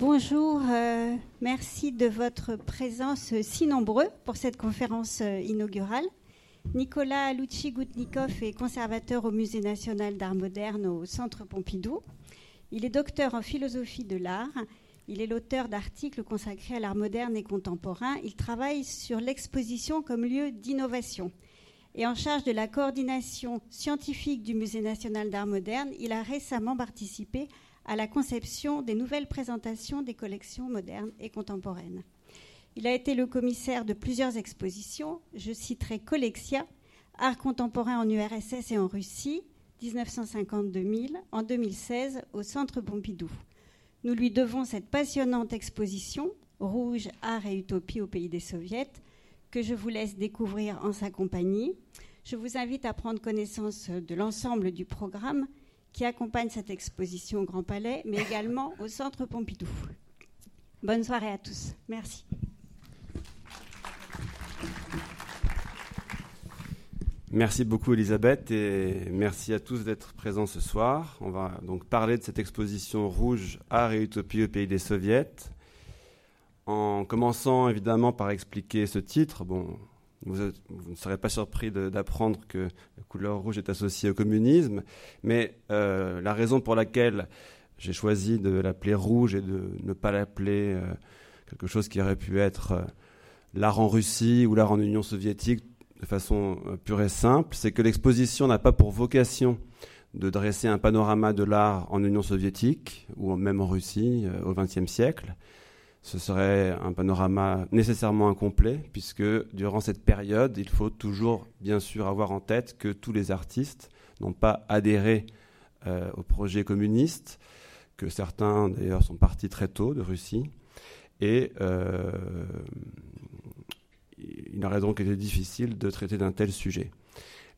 Bonjour, euh, merci de votre présence si nombreux pour cette conférence euh, inaugurale. Nicolas Lucci-Goutnikov est conservateur au Musée national d'art moderne au Centre Pompidou. Il est docteur en philosophie de l'art. Il est l'auteur d'articles consacrés à l'art moderne et contemporain. Il travaille sur l'exposition comme lieu d'innovation. Et en charge de la coordination scientifique du Musée national d'art moderne, il a récemment participé à la conception des nouvelles présentations des collections modernes et contemporaines. Il a été le commissaire de plusieurs expositions. Je citerai Collexia, Art contemporain en URSS et en Russie, 1950-2000, en 2016 au Centre Pompidou. Nous lui devons cette passionnante exposition, Rouge, Art et Utopie au pays des Soviets, que je vous laisse découvrir en sa compagnie. Je vous invite à prendre connaissance de l'ensemble du programme qui accompagne cette exposition au Grand Palais, mais également au Centre Pompidou. Bonne soirée à tous. Merci. Merci beaucoup Elisabeth et merci à tous d'être présents ce soir. On va donc parler de cette exposition rouge Art et Utopie au pays des soviets. En commençant évidemment par expliquer ce titre, bon, vous, ne serez pas surpris d'apprendre que couleur rouge est associée au communisme, mais euh, la raison pour laquelle j'ai choisi de l'appeler rouge et de ne pas l'appeler euh, quelque chose qui aurait pu être euh, l'art en Russie ou l'art en Union soviétique de façon euh, pure et simple, c'est que l'exposition n'a pas pour vocation de dresser un panorama de l'art en Union soviétique ou même en Russie euh, au XXe siècle. Ce serait un panorama nécessairement incomplet, puisque durant cette période, il faut toujours, bien sûr, avoir en tête que tous les artistes n'ont pas adhéré euh, au projet communiste, que certains, d'ailleurs, sont partis très tôt de Russie, et il aurait donc été difficile de traiter d'un tel sujet.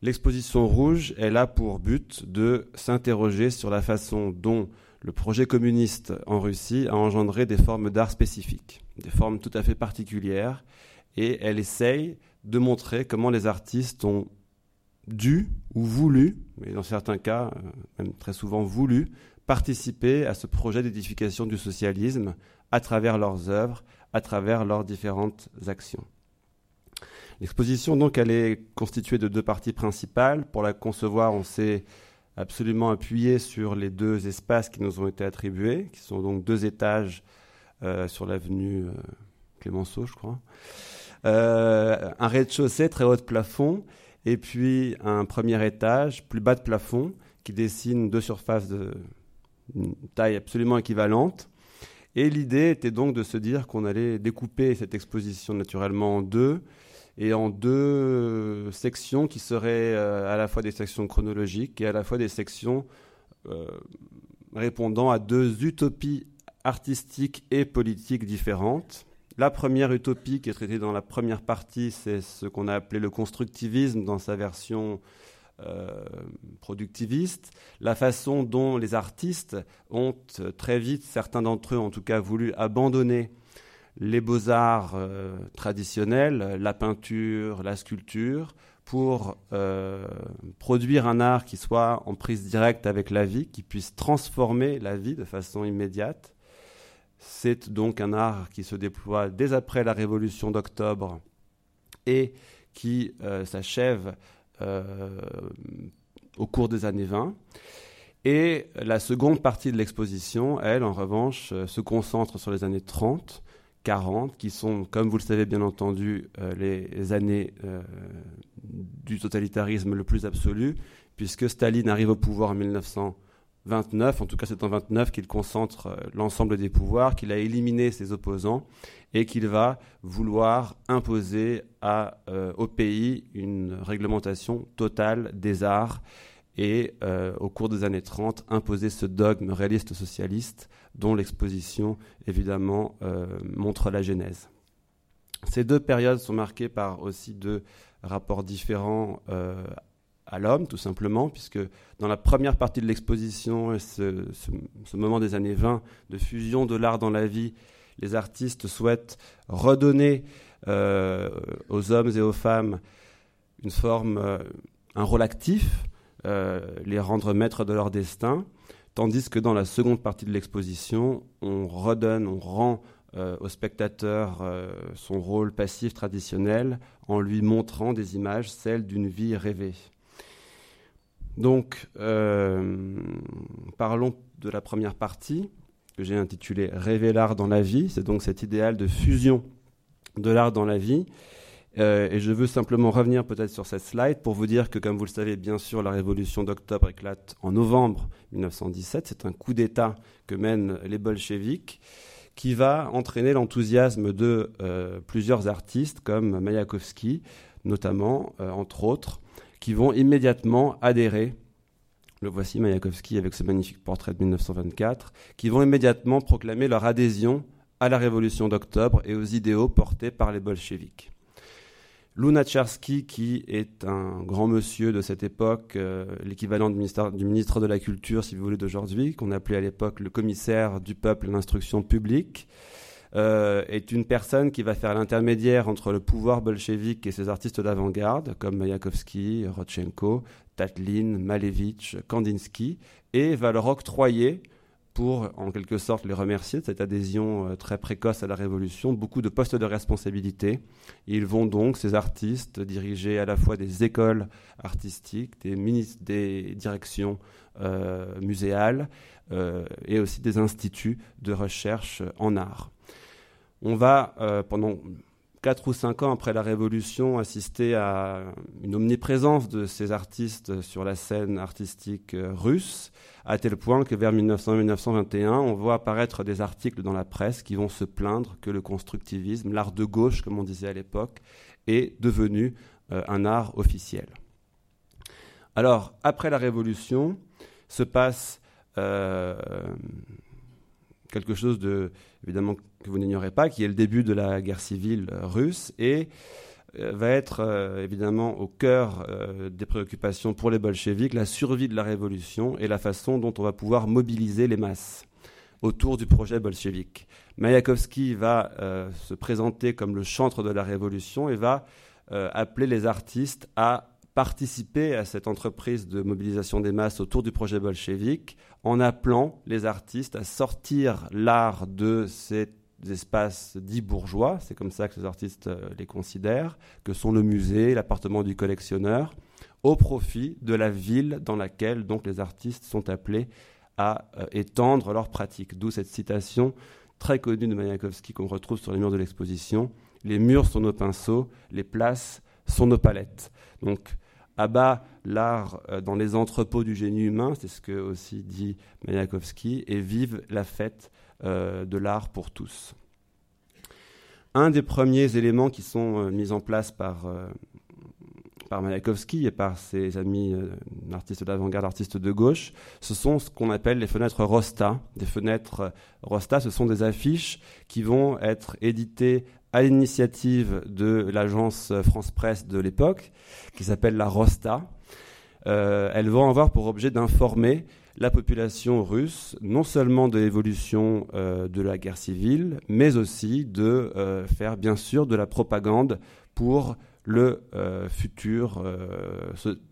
L'exposition rouge est là pour but de s'interroger sur la façon dont le projet communiste en Russie a engendré des formes d'art spécifiques, des formes tout à fait particulières, et elle essaye de montrer comment les artistes ont dû ou voulu, mais dans certains cas, euh, même très souvent voulu, participer à ce projet d'édification du socialisme à travers leurs œuvres, à travers leurs différentes actions. L'exposition, donc, elle est constituée de deux parties principales. Pour la concevoir, on s'est absolument appuyé sur les deux espaces qui nous ont été attribués, qui sont donc deux étages euh, sur l'avenue euh, Clémenceau, je crois. Euh, un rez-de-chaussée très haut de plafond, et puis un premier étage plus bas de plafond qui dessine deux surfaces de taille absolument équivalente. Et l'idée était donc de se dire qu'on allait découper cette exposition naturellement en deux, et en deux sections qui seraient euh, à la fois des sections chronologiques et à la fois des sections euh, répondant à deux utopies artistiques et politiques différentes. La première utopie qui est traitée dans la première partie, c'est ce qu'on a appelé le constructivisme dans sa version euh, productiviste, la façon dont les artistes ont très vite, certains d'entre eux en tout cas, voulu abandonner les beaux-arts euh, traditionnels, la peinture, la sculpture, pour euh, produire un art qui soit en prise directe avec la vie, qui puisse transformer la vie de façon immédiate. C'est donc un art qui se déploie dès après la Révolution d'octobre et qui euh, s'achève au cours des années 20. Et la seconde partie de l'exposition, elle, en revanche, se concentre sur les années 30 40, qui sont, comme vous le savez bien entendu, euh, les années euh, du totalitarisme le plus absolu, puisque Staline arrive au pouvoir en 1929, en tout cas c'est en 29 qu'il concentre euh, l'ensemble des pouvoirs, qu'il a éliminé ses opposants et qu'il va vouloir imposer au pays une réglementation totale des arts et au cours des années 30 imposer ce dogme réaliste socialiste dont l'exposition évidemment euh, montre la genèse. Ces deux périodes sont marquées par aussi deux rapports différents euh, à l'homme, tout simplement, puisque dans la première partie de l'exposition, ce, moment des années 20 de fusion de l'art dans la vie, les artistes souhaitent redonner euh, aux hommes et aux femmes une forme, un rôle actif, les rendre maîtres de leur destin tandis que dans la seconde partie de l'exposition, on redonne, on rend euh, au spectateur euh, son rôle passif traditionnel en lui montrant des images, celles d'une vie rêvée. Donc, euh, parlons de la première partie que j'ai intitulée Rêver l'art dans la vie. C'est donc cet idéal de fusion de l'art dans la vie. Et je veux simplement revenir peut-être sur cette slide pour vous dire que, comme vous le savez, bien sûr, la révolution d'octobre éclate en novembre 1917. C'est un coup d'État que mènent les bolcheviks qui va entraîner l'enthousiasme de euh, plusieurs artistes comme Mayakovsky, notamment, euh, entre autres, qui vont immédiatement adhérer. Le voici Mayakovsky avec ce magnifique portrait de 1924, qui vont immédiatement proclamer leur adhésion à la révolution d'octobre et aux idéaux portés par les bolcheviks. Lunacharsky, qui est un grand monsieur de cette époque, euh, l'équivalent du, ministre de la Culture, si vous voulez, d'aujourd'hui, qu'on appelait à l'époque le commissaire du peuple et l'instruction publique, euh, est une personne qui va faire l'intermédiaire entre le pouvoir bolchevique et ses artistes d'avant-garde, comme Mayakovsky, Rodchenko, Tatlin, Malevich, Kandinsky, et va leur octroyer pour en quelque sorte les remercier de cette adhésion euh, très précoce à la Révolution, beaucoup de postes de responsabilité. Ils vont donc, ces artistes, diriger à la fois des écoles artistiques, des, des directions euh, muséales euh, et aussi des instituts de recherche en art. On va, pendant quatre ou cinq ans après la Révolution, assister à une omniprésence de ces artistes sur la scène artistique russe à tel point que vers 1900-1921, on voit apparaître des articles dans la presse qui vont se plaindre que le constructivisme, l'art de gauche, comme on disait à l'époque, est devenu euh, un art officiel. Alors, après la Révolution, se passe euh, quelque chose de, évidemment, que vous n'ignorez pas, qui est le début de la guerre civile russe, et va être euh, évidemment au cœur euh, des préoccupations pour les bolcheviks, la survie de la révolution et la façon dont on va pouvoir mobiliser les masses autour du projet bolchevique. Mayakovsky va se présenter comme le chantre de la révolution et va appeler les artistes à participer à cette entreprise de mobilisation des masses autour du projet bolchevique en appelant les artistes à sortir l'art de cette espaces dits bourgeois, c'est comme ça que les artistes euh, les considèrent, que sont le musée, l'appartement du collectionneur, au profit de la ville dans laquelle donc les artistes sont appelés à euh, étendre leurs pratiques. D'où cette citation très connue de Mayakovsky qu'on retrouve sur les murs de l'exposition Les murs sont nos pinceaux, les places sont nos palettes. Donc, abat l'art euh, dans les entrepôts du génie humain, c'est ce que aussi dit Mayakovsky, et vive la fête de l'art pour tous. Un des premiers éléments qui sont euh, mis en place par, euh, par Mayakovsky et par ses amis artistes d'avant-garde, artistes de gauche, ce sont ce qu'on appelle les fenêtres Rosta. Des fenêtres Rosta, ce sont des affiches qui vont être éditées à l'initiative de l'agence France Presse de l'époque, qui s'appelle la Rosta. elles vont avoir pour objet d'informer la population russe, non seulement de l'évolution euh, de la guerre civile, mais aussi de euh, faire bien sûr de la propagande pour le euh, futur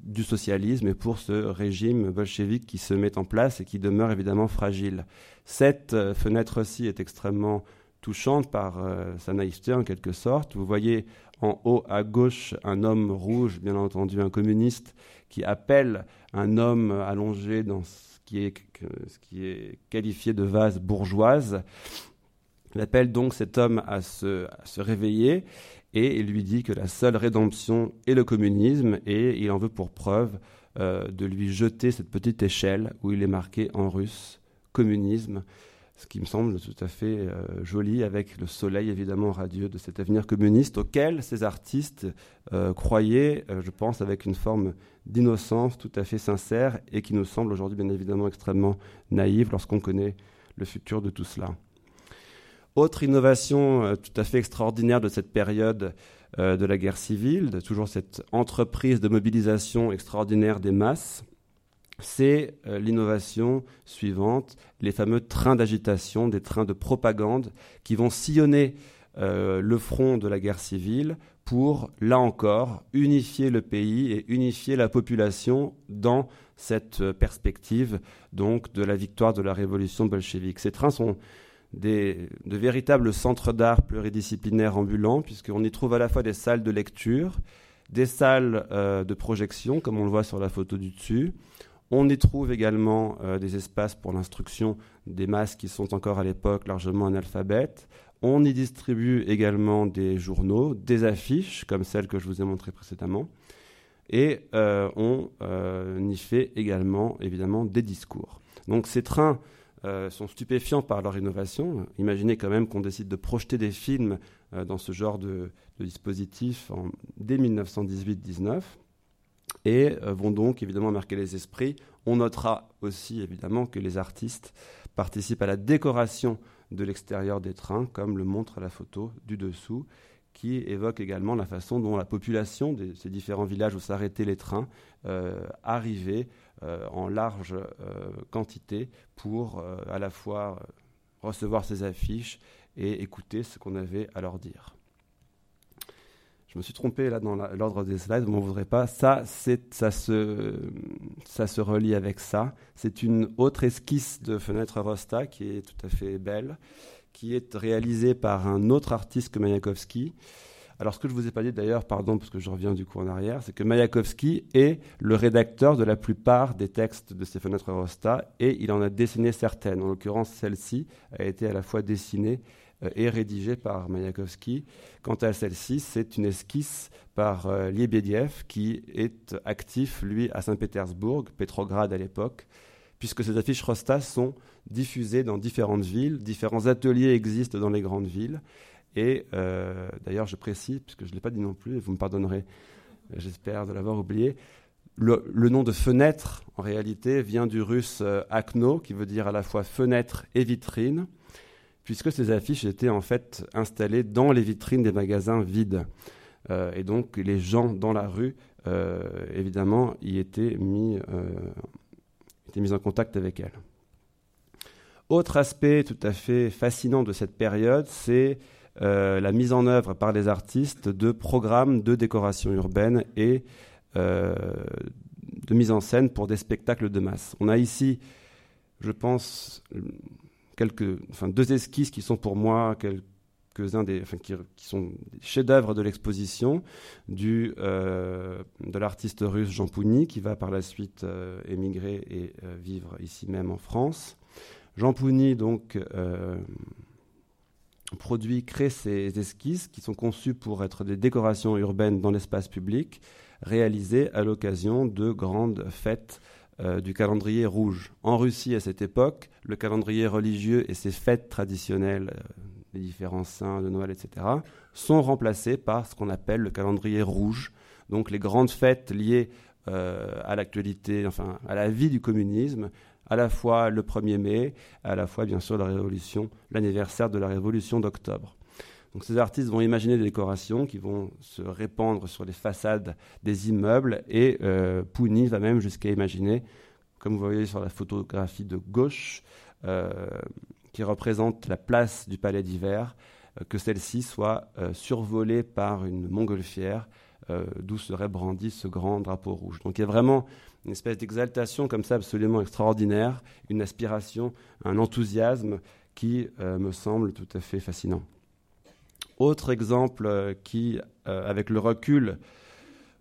du socialisme et pour ce régime bolchevique qui se met en place et qui demeure évidemment fragile. Cette fenêtre-ci est extrêmement touchante par sa naïveté en quelque sorte. Vous voyez en haut à gauche un homme rouge, bien entendu un communiste, qui appelle un homme allongé dans ce qui est qualifié de vase bourgeoise. Il appelle donc cet homme à se, réveiller et il lui dit que la seule rédemption est le communisme et il en veut pour preuve euh, de lui jeter cette petite échelle où il est marqué en russe communisme ce qui me semble tout à fait euh, joli avec le soleil évidemment radieux de cet avenir communiste auquel ces artistes euh, croyaient, euh, je pense, avec une forme d'innocence tout à fait sincère et qui nous semble aujourd'hui bien évidemment extrêmement naïve lorsqu'on connaît le futur de tout cela. Autre innovation tout à fait extraordinaire de cette période de la guerre civile, toujours cette entreprise de mobilisation extraordinaire des masses, c'est euh, l'innovation suivante, les fameux trains d'agitation, des trains de propagande qui vont sillonner euh, le front de la guerre civile pour, là encore, unifier le pays et unifier la population dans cette perspective donc de la victoire de la révolution bolchevique. Ces trains sont des, de véritables centres d'art pluridisciplinaires ambulants, puisqu'on y trouve à la fois des salles de lecture, des salles euh, de projection, comme on le voit sur la photo du dessus. On y trouve également euh, des espaces pour l'instruction des masses qui sont encore à l'époque largement analphabètes. On y distribue également des journaux, des affiches, comme celles que je vous ai montrées précédemment. Et euh, on y fait également, évidemment, des discours. Donc ces trains euh, sont stupéfiants par leur innovation. Imaginez quand même qu'on décide de projeter des films euh, dans ce genre de, dispositif dès 1918-19 et euh, vont donc évidemment marquer les esprits. On notera aussi évidemment que les artistes participent à la décoration de l'extérieur des trains, comme le montre la photo du dessous, qui évoque également la façon dont la population de ces différents villages où s'arrêtaient les trains arrivait euh, en large euh, quantité pour euh, à la fois recevoir ces affiches et écouter ce qu'on avait à leur dire. Je me suis trompé là dans l'ordre des slides, vous m'en voudrez pas. Ça, ça, se, ça se relie avec ça. C'est une autre esquisse de fenêtre Rosta qui est tout à fait belle, qui est réalisée par un autre artiste que Mayakovsky. Alors, ce que je vous ai pas dit d'ailleurs, pardon, parce que je reviens du coup en arrière, c'est que Mayakovsky est le rédacteur de la plupart des textes de ces fenêtres Rosta et il en a dessiné certaines. En l'occurrence, celle-ci a été à la fois dessinée et rédigée par Mayakovsky. Quant à celle-ci, c'est une esquisse par euh, Liebediev qui est actif, lui, à Saint-Pétersbourg, Pétrograd à l'époque, puisque ces affiches Rosta sont diffusées dans différentes villes. Différents ateliers existent dans les grandes villes. Et euh, d'ailleurs, je précise, puisque je ne l'ai pas dit non plus, et vous me pardonnerez, j'espère de l'avoir oublié, le, nom de fenêtre, en réalité, vient du russe euh, akno, qui veut dire à la fois fenêtre et vitrine, puisque ces affiches étaient en fait installées dans les vitrines des magasins vides. Euh, et donc, les gens dans la rue, évidemment, y étaient mis, étaient mis en contact avec elles. Autre aspect tout à fait fascinant de cette période, c'est euh, la mise en œuvre par les artistes de programmes de décoration urbaine et euh, de mise en scène pour des spectacles de masse. On a ici, je pense, deux esquisses qui sont pour moi quelques-uns des, qui, sont chefs-d'œuvre de l'exposition euh, de l'artiste russe Jean Pougny, qui va par la suite émigrer et vivre ici même en France. Jean Pougny, donc, produit, crée ces esquisses qui sont conçues pour être des décorations urbaines dans l'espace public, réalisées à l'occasion de grandes fêtes euh, du calendrier rouge. En Russie, à cette époque, le calendrier religieux et ses fêtes traditionnelles, euh, les différents saints de Noël, etc., sont remplacés par ce qu'on appelle le calendrier rouge, donc les grandes fêtes liées euh, à l'actualité, enfin à la vie du communisme, à la fois le 1er mai, à la fois bien sûr la révolution, l'anniversaire de la révolution d'octobre. Donc ces artistes vont imaginer des décorations qui vont se répandre sur les façades des immeubles et euh, Pouni va même jusqu'à imaginer, comme vous voyez sur la photographie de gauche, euh, qui représente la place du palais d'hiver, euh, que celle-ci soit survolée par une montgolfière d'où serait brandi ce grand drapeau rouge. Donc il y a vraiment une espèce d'exaltation comme ça absolument extraordinaire, une aspiration, un enthousiasme qui me semble tout à fait fascinant. Autre exemple euh, qui, euh, avec le recul,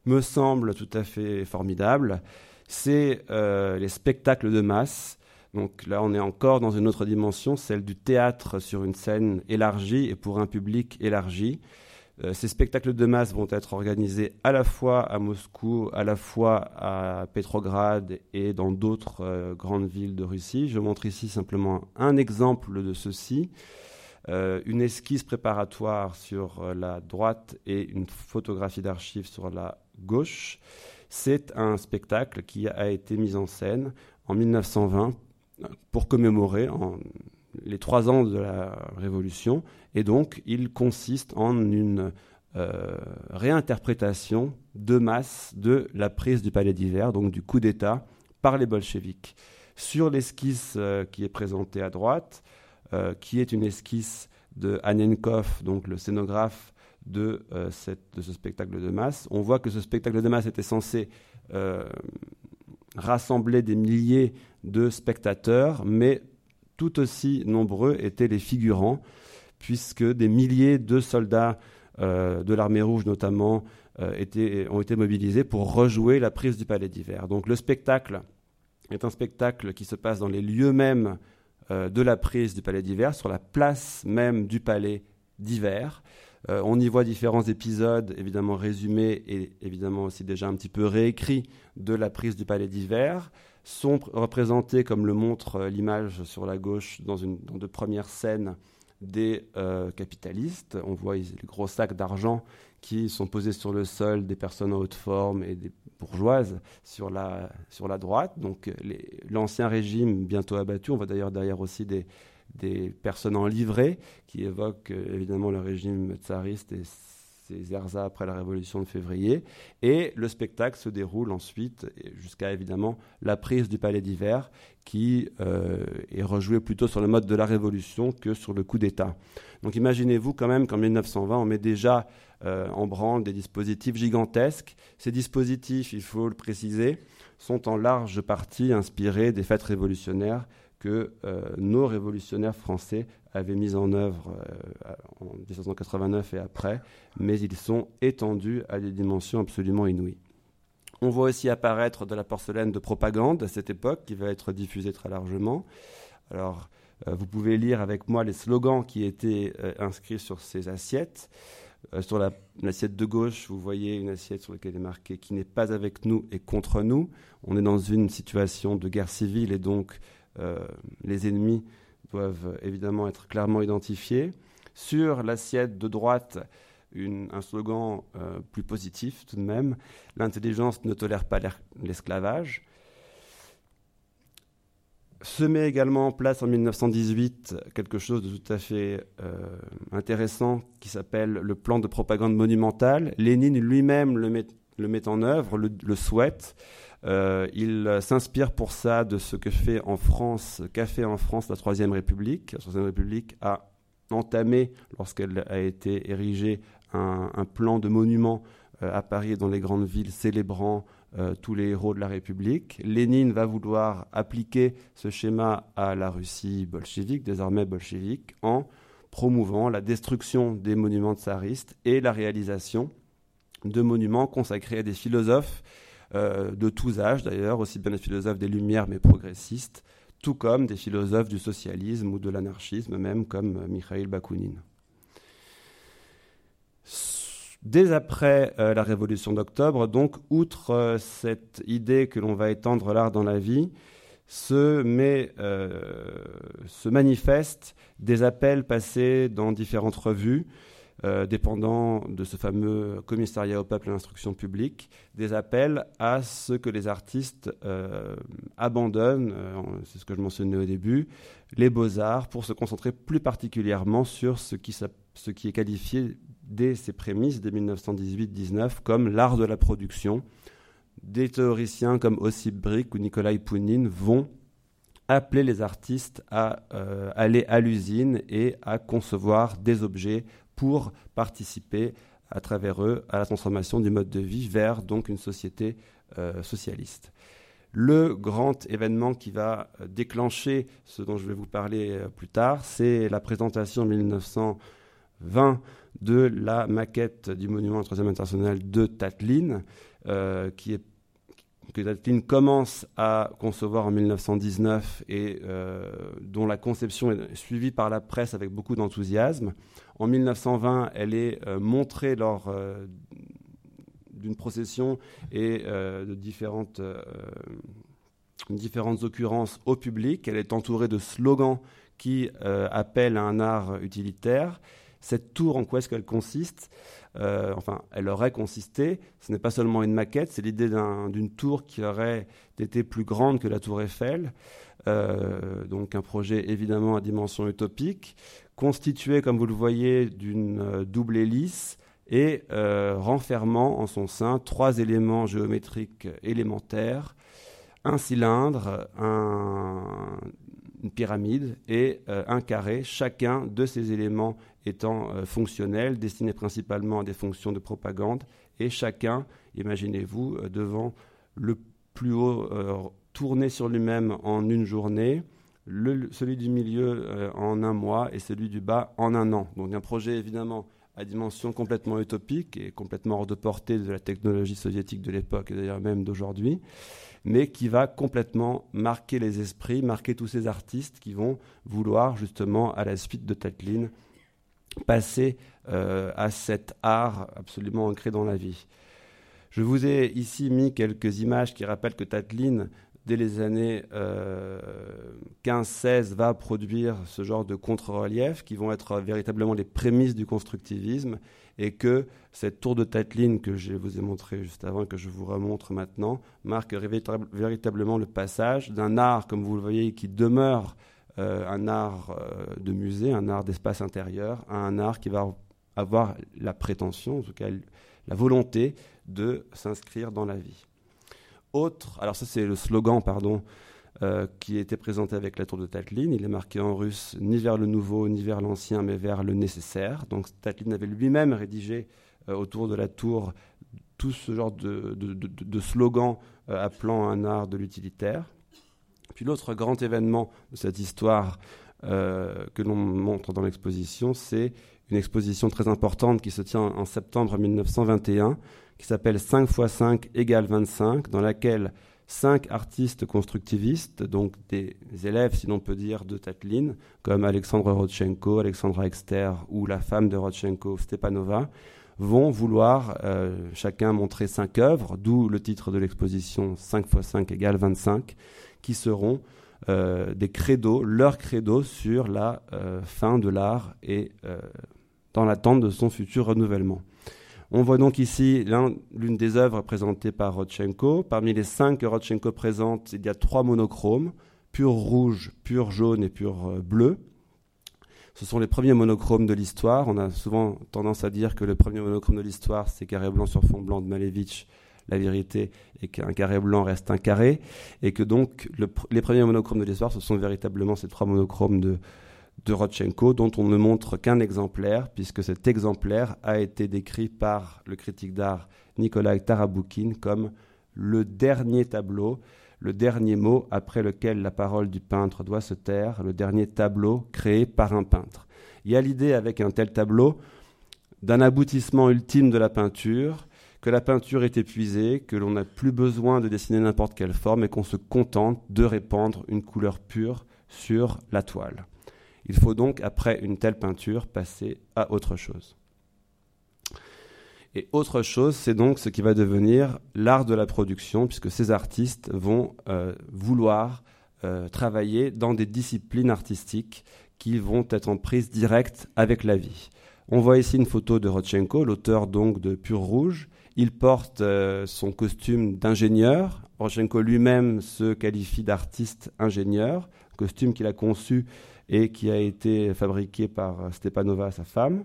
me semble tout à fait formidable, c'est les spectacles de masse. Donc là, on est encore dans une autre dimension, celle du théâtre sur une scène élargie et pour un public élargi. Euh, ces spectacles de masse vont être organisés à la fois à Moscou, à la fois à Petrograd et dans d'autres euh, grandes villes de Russie. Je montre ici simplement un exemple de ceci. Euh, une esquisse préparatoire sur la droite et une photographie d'archives sur la gauche. C'est un spectacle qui a été mis en scène en 1920 pour commémorer les trois ans de la Révolution, et donc il consiste en une euh, réinterprétation de masse de la prise du palais d'hiver, donc du coup d'État par les bolcheviks. Sur l'esquisse euh, qui est présentée à droite, euh, qui est une esquisse de Anenkov, donc le scénographe de, de, ce spectacle de masse, on voit que ce spectacle de masse était censé rassemblait des milliers de spectateurs, mais tout aussi nombreux étaient les figurants, puisque des milliers de soldats euh, de l'armée rouge notamment euh, ont été mobilisés pour rejouer la prise du palais d'hiver. Donc le spectacle est un spectacle qui se passe dans les lieux mêmes euh, de la prise du palais d'hiver, sur la place même du palais d'hiver. Euh, on y voit différents épisodes, évidemment résumés et évidemment aussi déjà un petit peu réécrits de la prise du palais d'hiver, sont représentés, comme le montre euh, l'image sur la gauche, dans, une, de premières scènes des capitalistes. On voit les gros sacs d'argent qui sont posés sur le sol, des personnes en haute forme et des bourgeoises sur la, sur la droite. Donc l'ancien régime bientôt abattu. On voit d'ailleurs derrière aussi des, des personnes en livrée qui évoquent euh, évidemment le régime tsariste et ses ersas après la révolution de février. Et le spectacle se déroule ensuite jusqu'à évidemment la prise du palais d'hiver qui euh, est rejouée plutôt sur le mode de la révolution que sur le coup d'État. Donc imaginez-vous quand même qu'en 1920, on met déjà euh, en branle des dispositifs gigantesques. Ces dispositifs, il faut le préciser, sont en large partie inspirés des fêtes révolutionnaires que euh, nos révolutionnaires français avaient mis en œuvre euh, en 1789 et après, mais ils sont étendus à des dimensions absolument inouïes. On voit aussi apparaître de la porcelaine de propagande à cette époque qui va être diffusée très largement. Alors, vous pouvez lire avec moi les slogans qui étaient inscrits sur ces assiettes. Euh, sur l'assiette de gauche, vous voyez une assiette sur laquelle est marqué qui n'est pas avec nous et contre nous. On est dans une situation de guerre civile et donc euh, les ennemis doivent évidemment être clairement identifiés. Sur l'assiette de droite, un slogan euh, plus positif tout de même. L'intelligence ne tolère pas l'esclavage se met également en place en 1918 quelque chose de tout à fait euh, intéressant qui s'appelle le plan de propagande monumentale. Lénine lui-même le met, en œuvre, le, souhaite. Euh, il s'inspire pour ça de ce que fait en France, qu'a fait en France la Troisième République. La Troisième République a entamé, lorsqu'elle a été érigée, un, plan de monument euh, à Paris et dans les grandes villes célébrant euh, tous les héros de la République. Lénine va vouloir appliquer ce schéma à la Russie bolchevique, désormais bolchevique, en promouvant la destruction des monuments tsaristes et la réalisation de monuments consacrés à des philosophes de tous âges d'ailleurs, aussi bien des philosophes des Lumières mais progressistes, tout comme des philosophes du socialisme ou de l'anarchisme même comme euh, Mikhail Bakounine. Dès après euh, la Révolution d'octobre, donc, outre euh, cette idée que l'on va étendre l'art dans la vie, se, met, euh, se manifestent des appels passés dans différentes revues, dépendant de ce fameux commissariat au peuple et à l'instruction publique, des appels à ce que les artistes abandonnent, c'est ce que je mentionnais au début, les beaux-arts pour se concentrer plus particulièrement sur ce qui, est qualifié dès ses prémices, dès 1918-19, comme l'art de la production. Des théoriciens comme Ossip Brick ou Nikolai Pounine vont appeler les artistes à euh, aller à l'usine et à concevoir des objets pour participer à travers eux à la transformation du mode de vie vers donc une société euh, socialiste. Le grand événement qui va déclencher ce dont je vais vous parler euh, plus tard, c'est la présentation en 1920 de la maquette du monument troisième international de Tatlin, euh, que Tatlin commence à concevoir en 1919 et euh, dont la conception est suivie par la presse avec beaucoup d'enthousiasme. En 1920, elle est euh, montrée lors d'une procession et de différentes, différentes occurrences au public. Elle est entourée de slogans qui appellent à un art utilitaire. Cette tour, en quoi est-ce qu'elle consiste? Euh, Enfin, elle aurait consisté. Ce n'est pas seulement une maquette, c'est l'idée d'une tour qui aurait été plus grande que la tour Eiffel. Euh, donc un projet évidemment à dimension utopique, constitué, comme vous le voyez, d'une euh, double hélice et renfermant en son sein trois éléments géométriques élémentaires un cylindre, une pyramide et un carré. Chacun de ces éléments étant euh, destinés principalement à des fonctions de propagande, et chacun, imaginez-vous, euh, devant le plus haut tourné sur lui-même en une journée, celui du milieu en un mois et celui du bas en un an. Donc un projet évidemment à dimension complètement utopique et complètement hors de portée de la technologie soviétique de l'époque et d'ailleurs même d'aujourd'hui, mais qui va complètement marquer les esprits, marquer tous ces artistes qui vont vouloir justement, à la suite de Tatlin, passer euh, à cet art absolument ancré dans la vie. Je vous ai ici mis quelques images qui rappellent que Tatlin dès les années 15-16, euh, va produire ce genre de contre-reliefs qui vont être véritablement les prémices du constructivisme et que cette tour de Tatlin que je vous ai montré juste avant et que je vous remontre maintenant marque véritablement le passage d'un art, comme vous le voyez, qui demeure euh, un art euh, de musée, un art d'espace intérieur, à un art qui va avoir la prétention, en tout cas la volonté de s'inscrire dans la vie autre. Alors ça c'est le slogan, pardon, euh, qui était présenté avec la tour de Tatlin. Il est marqué en russe ni vers le nouveau ni vers l'ancien, mais vers le nécessaire. Donc Tatlin avait lui-même rédigé euh, autour de la tour tout ce genre de, de, slogan euh, appelant un art de l'utilitaire. Puis l'autre grand événement de cette histoire que l'on montre dans l'exposition, c'est une exposition très importante qui se tient en septembre 1921 qui s'appelle 5 x 5 égale 25, dans laquelle cinq artistes constructivistes, donc des élèves, si l'on peut dire, de Tatlin, comme Alexandre Rodchenko, Alexandra Exter ou la femme de Rodchenko, Stepanova, vont vouloir euh, chacun montrer cinq œuvres, d'où le titre de l'exposition 5 x 5 égale 25, qui seront euh, des credos, leurs credos sur la euh, fin de l'art et dans l'attente de son futur renouvellement. On voit donc ici l'une des œuvres présentées par Rodchenko. Parmi les cinq que Rodchenko présente, il y a trois monochromes, pur rouge, pur jaune et pur euh, bleu. Ce sont les premiers monochromes de l'histoire. On a souvent tendance à dire que le premier monochrome de l'histoire, c'est carré blanc sur fond blanc de Malevich. La vérité est qu'un carré blanc reste un carré, et que donc les premiers monochromes de l'histoire, ce sont véritablement ces trois monochromes de, de Rodchenko, dont on ne montre qu'un exemplaire, puisque cet exemplaire a été décrit par le critique d'art Nikolai Taraboukine comme le dernier tableau, le dernier mot après lequel la parole du peintre doit se taire, le dernier tableau créé par un peintre. Il y a l'idée avec un tel tableau d'un aboutissement ultime de la peinture, que la peinture est épuisée, que l'on n'a plus besoin de dessiner n'importe quelle forme et qu'on se contente de répandre une couleur pure sur la toile. Il faut donc, après une telle peinture, passer à autre chose. Et autre chose, c'est donc ce qui va devenir l'art de la production, puisque ces artistes vont euh, vouloir euh, travailler dans des disciplines artistiques qui vont être en prise directe avec la vie. On voit ici une photo de Rodchenko, l'auteur donc de Pur Rouge. Il porte euh, son costume d'ingénieur. Rodchenko lui-même se qualifie d'artiste ingénieur, costume qu'il a conçu et qui a été fabriqué par Stepanova, sa femme.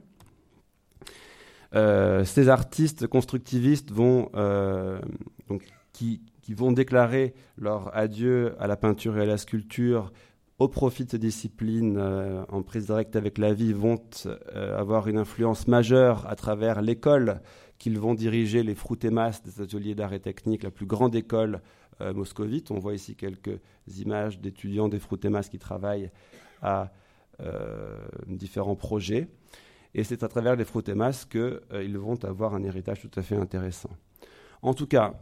Euh, ces artistes constructivistes vont, euh, donc, qui, vont déclarer leur adieu à la peinture et à la sculpture au profit de ces disciplines euh, en prise directe avec la vie vont avoir une influence majeure à travers l'école qu'ils vont diriger, les Frutemas des ateliers d'art et technique, la plus grande école moscovite. On voit ici quelques images d'étudiants des Frutemas qui travaillent à euh, différents projets. Et c'est à travers les Frutemas qu'ils euh, vont avoir un héritage tout à fait intéressant. En tout cas,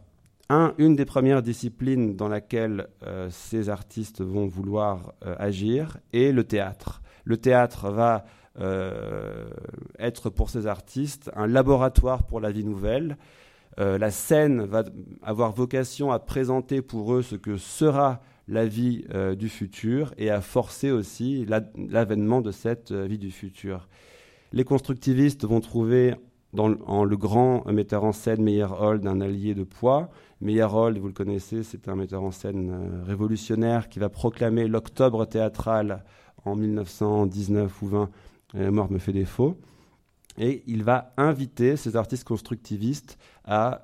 un, une des premières disciplines dans laquelle euh, ces artistes vont vouloir agir est le théâtre. Le théâtre va être pour ces artistes un laboratoire pour la vie nouvelle. la scène va avoir vocation à présenter pour eux ce que sera la vie euh, du futur et à forcer aussi l'avènement de cette euh, vie du futur. Les constructivistes vont trouver dans, le grand metteur en scène Meyerhold un allié de poids. Meyerhold, vous le connaissez, c'est un metteur en scène euh, révolutionnaire qui va proclamer l'octobre théâtral en 1919 ou 20. La mort me fait défaut. Et il va inviter ces artistes constructivistes à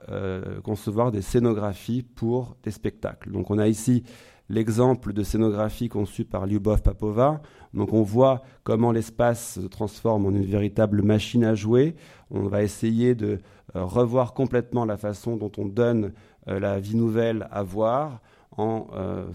concevoir des scénographies pour des spectacles. Donc on a ici l'exemple de scénographie conçue par Lyubov Papova. Donc on voit comment l'espace se transforme en une véritable machine à jouer. On va essayer de euh, revoir complètement la façon dont on donne la vie nouvelle à voir, en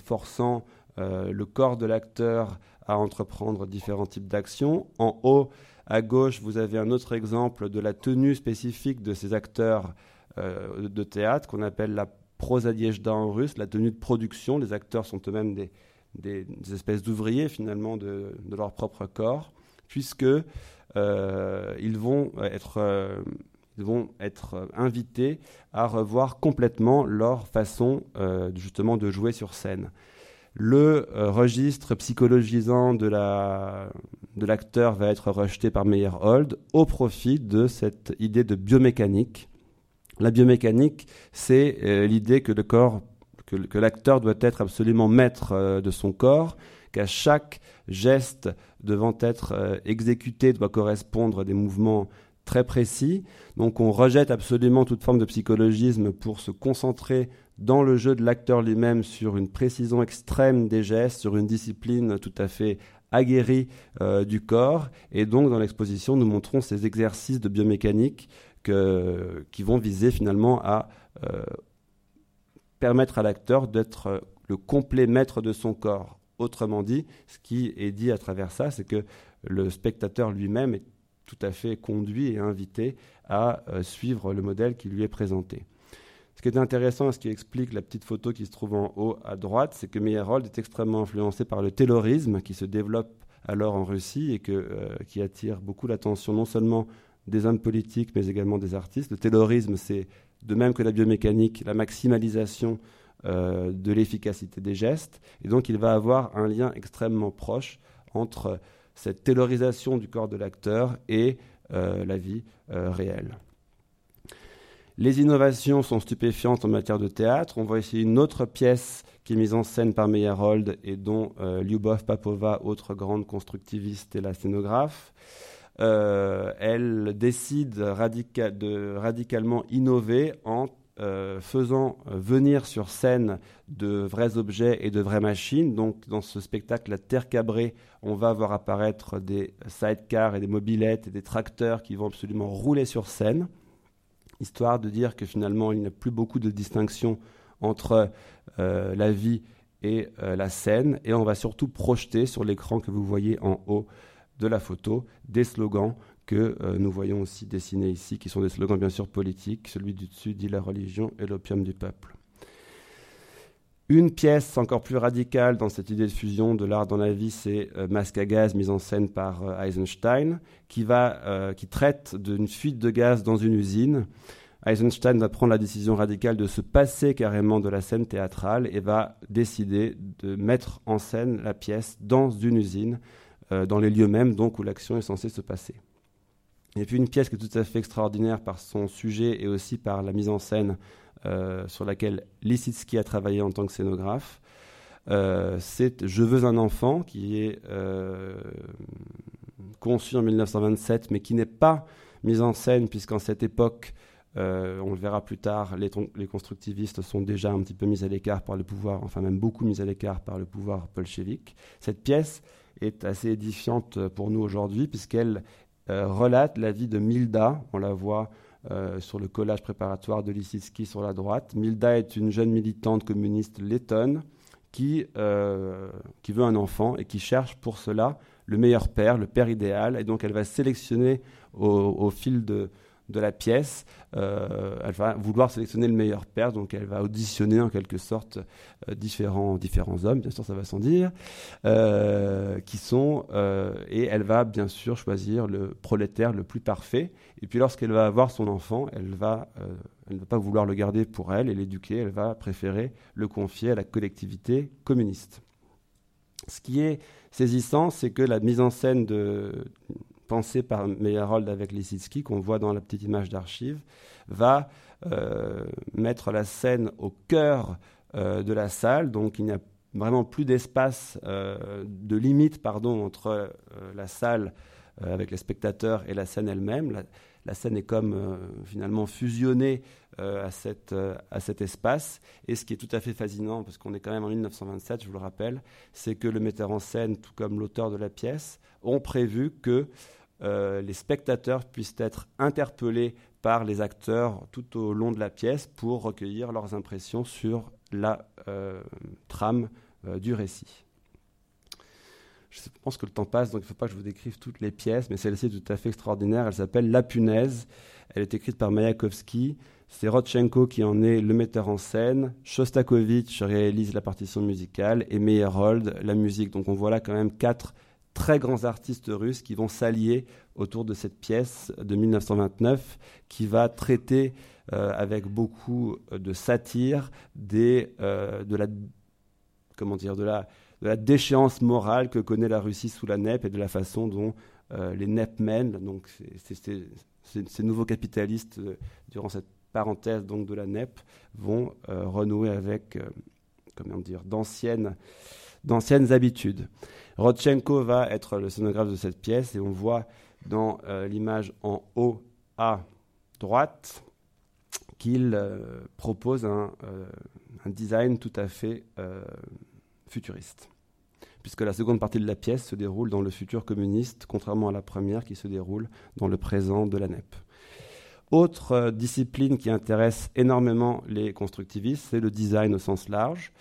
forçant le corps de l'acteur à entreprendre différents types d'actions. En haut, à gauche, vous avez un autre exemple de la tenue spécifique de ces acteurs de théâtre qu'on appelle la prosadiejda en russe, la tenue de production. Les acteurs sont eux-mêmes des, espèces d'ouvriers finalement de, leur propre corps, puisque euh, vont être euh, être invités à revoir complètement leur façon euh, justement de jouer sur scène. Le registre psychologisant de l'acteur va être rejeté par Meyerhold au profit de cette idée de biomécanique. La biomécanique, c'est l'idée que le corps que, l'acteur doit être absolument maître euh, de son corps, qu'à chaque geste devant être euh, exécuté doit correspondre à des mouvements très précis. Donc on rejette absolument toute forme de psychologisme pour se concentrer dans le jeu de l'acteur lui-même sur une précision extrême des gestes, sur une discipline tout à fait aguerrie euh, du corps. Et donc dans l'exposition, nous montrons ces exercices de biomécanique qui vont viser finalement à permettre à l'acteur d'être euh, le complet maître de son corps. Autrement dit, ce qui est dit à travers ça, c'est que le spectateur lui-même est tout à fait conduit et invité à euh, suivre le modèle qui lui est présenté. Ce qui est intéressant, ce qui explique la petite photo qui se trouve en haut à droite, c'est que Meyerhold est extrêmement influencé par le taylorisme qui se développe alors en Russie et euh, qui attire beaucoup l'attention non seulement des hommes politiques mais également des artistes. Le taylorisme, c'est de même que la biomécanique, la maximalisation euh, de l'efficacité des gestes. Et donc il va avoir un lien extrêmement proche entre cette taylorisation du corps de l'acteur et euh, la vie euh, réelle. Les innovations sont stupéfiantes en matière de théâtre. On voit ici une autre pièce qui est mise en scène par Meyerhold et dont Lyubov Papova, autre grande constructiviste, est la scénographe. Euh, elle décide de radicalement innover en euh, faisant venir sur scène de vrais objets et de vraies machines. Donc, dans ce spectacle, La Terre cabrée, on va voir apparaître des sidecars et des mobilettes et des tracteurs qui vont absolument rouler sur scène, histoire de dire que finalement, il n'y a plus beaucoup de distinction entre euh, la vie et la scène. Et on va surtout projeter sur l'écran que vous voyez en haut de la photo des slogans que euh, nous voyons aussi dessinés ici, qui sont des slogans bien sûr politiques. Celui du dessus dit la religion et l'opium du peuple. Une pièce encore plus radicale dans cette idée de fusion de l'art dans la vie, c'est euh, Masque à gaz, mise en scène par euh, Eisenstein, qui, va, qui traite d'une fuite de gaz dans une usine. Eisenstein va prendre la décision radicale de se passer carrément de la scène théâtrale et va décider de mettre en scène la pièce dans une usine euh, dans les lieux mêmes donc où l'action est censée se passer. Et puis une pièce qui est tout à fait extraordinaire par son sujet et aussi par la mise en scène euh, sur laquelle Lissitsky a travaillé en tant que scénographe. Euh, c'est Je veux un enfant qui est conçu en 1927 mais qui n'est pas mise en scène puisqu'en cette époque on le verra plus tard, les, les, constructivistes sont déjà un petit peu mis à l'écart par le pouvoir, enfin même beaucoup mis à l'écart par le pouvoir bolchevique. Cette pièce est assez édifiante pour nous aujourd'hui, puisqu'elle euh, relate la vie de Milda. On la voit euh, sur le collage préparatoire de Lissitsky sur la droite. Milda est une jeune militante communiste lettonne qui, euh, qui veut un enfant et qui cherche pour cela le meilleur père, le père idéal. Et donc elle va sélectionner au fil de, de la pièce. Euh, elle va vouloir sélectionner le meilleur père, donc elle va auditionner en quelque sorte euh, différents, différents hommes, bien sûr ça va sans dire, euh, qui sont, et elle va bien sûr choisir le prolétaire le plus parfait. Et puis lorsqu'elle va avoir son enfant, elle va, elle ne va pas vouloir le garder pour elle et l'éduquer, elle va préférer le confier à la collectivité communiste. Ce qui est saisissant, c'est que la mise en scène de, pensé par Meyerhold avec Lissitsky, qu'on voit dans la petite image d'archive, va euh, mettre la scène au cœur euh, de la salle. Donc il n'y a vraiment plus d'espace, euh, de limite pardon, entre la salle avec les spectateurs et la scène elle-même. La, scène est comme finalement fusionnée à, cette, à cet espace. Et ce qui est tout à fait fascinant, parce qu'on est quand même en 1927, je vous le rappelle, c'est que le metteur en scène, tout comme l'auteur de la pièce, ont prévu que les spectateurs puissent être interpellés par les acteurs tout au long de la pièce pour recueillir leurs impressions sur la trame du récit. Je pense que le temps passe, donc il ne faut pas que je vous décrive toutes les pièces, mais celle-ci est tout à fait extraordinaire. Elle s'appelle La Punaise. Elle est écrite par Mayakovsky. C'est Rodchenko qui en est le metteur en scène. Shostakovich réalise la partition musicale et Meyerhold la musique. Donc on voit là quand même quatre très grands artistes russes qui vont s'allier autour de cette pièce de 1929 qui va traiter euh, avec beaucoup de satire euh, de la comment dire de la de la déchéance morale que connaît la Russie sous la NEP et de la façon dont euh, les NEPmen, donc ces nouveaux capitalistes euh, durant cette parenthèse donc de la NEP, vont euh, renouer avec d'anciennes habitudes. Rodchenko va être le scénographe de cette pièce et on voit dans l'image en haut à droite qu'il propose un, design tout à fait futuriste, puisque la seconde partie de la pièce se déroule dans le futur communiste, contrairement à la première qui se déroule dans le présent de la NEP. Autre euh, discipline qui intéresse énormément les constructivistes, c'est le design au sens large.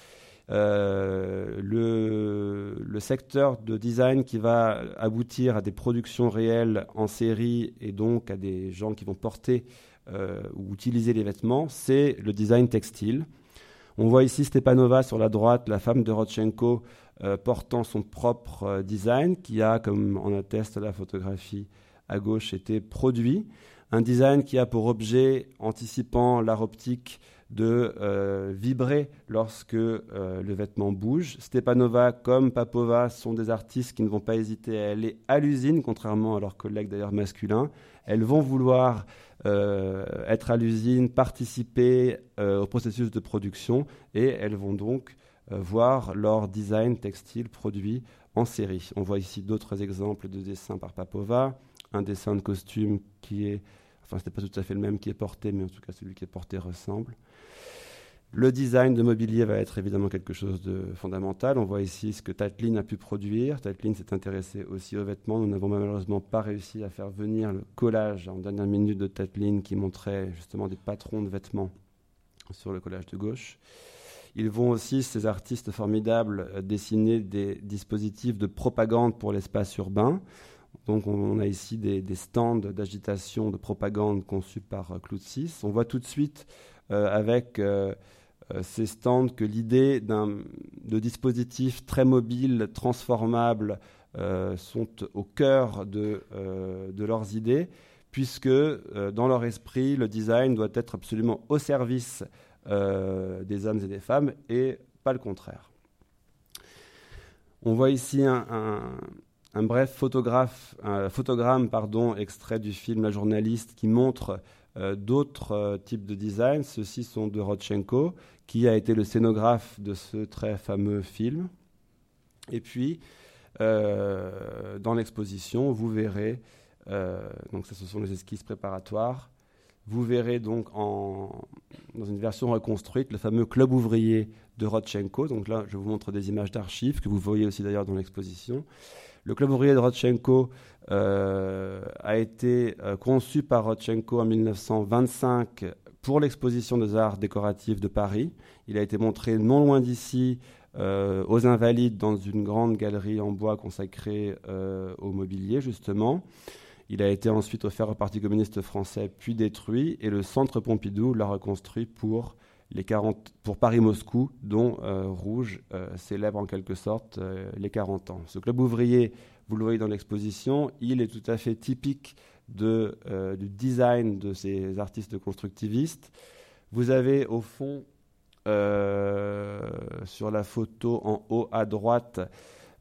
Euh, le, secteur de design qui va aboutir à des productions réelles en série et donc à des gens qui vont porter euh, ou utiliser les vêtements, c'est le design textile. On voit ici Stepanova sur la droite, la femme de Rodchenko, euh, portant son propre euh, design, qui a, comme en atteste la photographie à gauche, été produit. Un design qui a pour objet, anticipant l'art optique, de euh, vibrer lorsque le vêtement bouge. Stepanova comme Papova sont des artistes qui ne vont pas hésiter à aller à l'usine, contrairement à leurs collègues d'ailleurs masculins. Elles vont vouloir euh, être à l'usine, participer euh, au processus de production et elles vont donc euh, voir leur design textile produit en série. On voit ici d'autres exemples de dessins par Papova, un dessin de costume qui est, enfin ce n'est pas tout à fait le même qui est porté, mais en tout cas celui qui est porté ressemble. Le design de mobilier va être évidemment quelque chose de fondamental. On voit ici ce que Tatlin a pu produire. Tatlin s'est intéressé aussi aux vêtements. Nous n'avons malheureusement pas réussi à faire venir le collage en dernière minute de Tatlin qui montrait justement des patrons de vêtements sur le collage de gauche. Ils vont aussi, ces artistes formidables, euh, dessiner des dispositifs de propagande pour l'espace urbain. Donc on, a ici des, stands d'agitation, de propagande conçus par euh, Cloutsis. On voit tout de suite euh, avec ces stands que l'idée de dispositifs très mobiles, transformables, euh, sont au cœur de, euh, de leurs idées, puisque dans leur esprit, le design doit être absolument au service des hommes et des femmes et pas le contraire. On voit ici un, un, bref photographe, un photogramme pardon, extrait du film La journaliste qui montre d'autres types de design. Ceux-ci sont de Rodchenko qui a été le scénographe de ce très fameux film. Et puis, euh, dans l'exposition, vous verrez, euh, donc ça ce sont les esquisses préparatoires, vous verrez donc dans une version reconstruite le fameux club ouvrier de Rodchenko. Donc là, je vous montre des images d'archives que vous voyez aussi d'ailleurs dans l'exposition. Le club ouvrier de Rodchenko euh, a été conçu par Rodchenko en 1925 pour l'exposition des arts décoratifs de Paris. Il a été montré non loin d'ici euh, aux Invalides dans une grande galerie en bois consacrée euh, au mobilier, justement. Il a été ensuite offert au Parti communiste français, puis détruit, et le Centre Pompidou l'a reconstruit pour, les 40, pour Paris-Moscou, dont euh, Rouge célèbre en quelque sorte les 40 ans. Ce club ouvrier, vous le voyez dans l'exposition, il est tout à fait typique euh, du design de ces artistes constructivistes. Vous avez au fond, euh, sur la photo en haut à droite,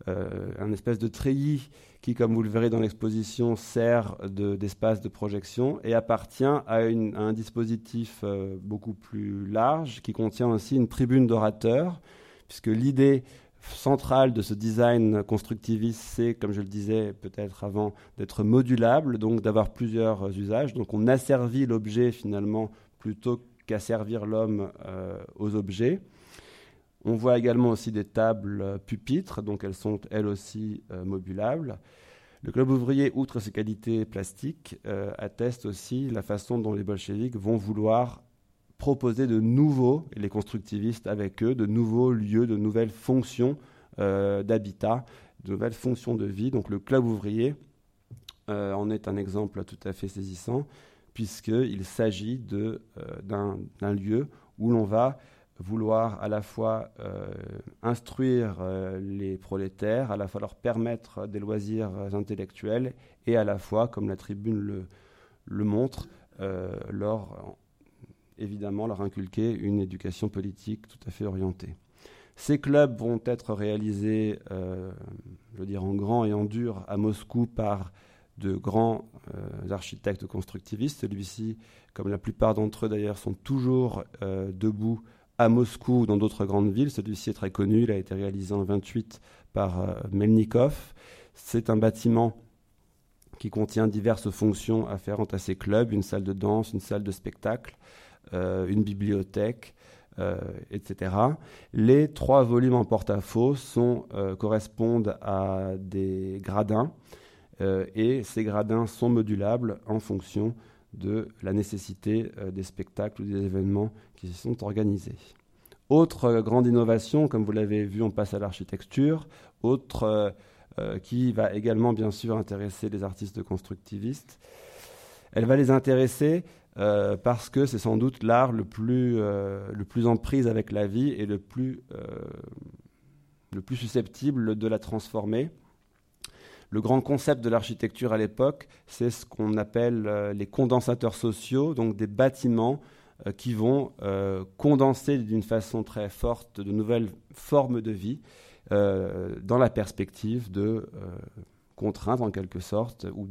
euh, un espèce de treillis qui, comme vous le verrez dans l'exposition, sert d'espace de, projection et appartient à un dispositif beaucoup plus large qui contient aussi une tribune d'orateurs, puisque l'idée centrale de ce design constructiviste, c'est, comme je le disais peut-être avant, d'être modulable, donc d'avoir plusieurs usages. Donc on asservit l'objet finalement plutôt qu'à servir l'homme euh, aux objets. On voit également aussi des tables pupitres, donc elles sont elles aussi euh, modulables. Le club ouvrier, outre ses qualités plastiques, atteste aussi la façon dont les bolcheviks vont vouloir proposer de nouveaux, les constructivistes avec eux, de nouveaux lieux, de nouvelles fonctions d'habitat, de nouvelles fonctions de vie. Donc le club ouvrier en est un exemple tout à fait saisissant puisqu'il s'agit euh, d'un lieu où l'on va vouloir à la fois euh, instruire euh, les prolétaires, à la fois leur permettre des loisirs intellectuels et à la fois, comme la tribune le, le montre, leur, évidemment leur inculquer une éducation politique tout à fait orientée. Ces clubs vont être réalisés, je veux dire en grand et en dur, à Moscou par de grands euh, architectes constructivistes. Celui-ci, comme la plupart d'entre eux d'ailleurs, sont toujours euh, debout à Moscou ou dans d'autres grandes villes. Celui-ci est très connu, il a été réalisé en 28 par euh, Melnikov. C'est un bâtiment qui contient diverses fonctions afférentes à ces clubs, une salle de danse, une salle de spectacle, une bibliothèque, etc. Les trois volumes en porte-à-faux correspondent à des gradins euh, et ces gradins sont modulables en fonction de la nécessité euh, des spectacles ou des événements qui s'y sont organisés. Autre euh, grande innovation, comme vous l'avez vu, on passe à l'architecture. Autre qui va également bien sûr intéresser les artistes constructivistes. Elle va les intéresser parce que c'est sans doute l'art le plus, plus en prise avec la vie et le plus, le plus susceptible de la transformer. Le grand concept de l'architecture à l'époque, c'est ce qu'on appelle euh, les condensateurs sociaux, donc des bâtiments euh, qui vont euh, condenser d'une façon très forte de nouvelles formes de vie dans la perspective de contraindre en quelque sorte ou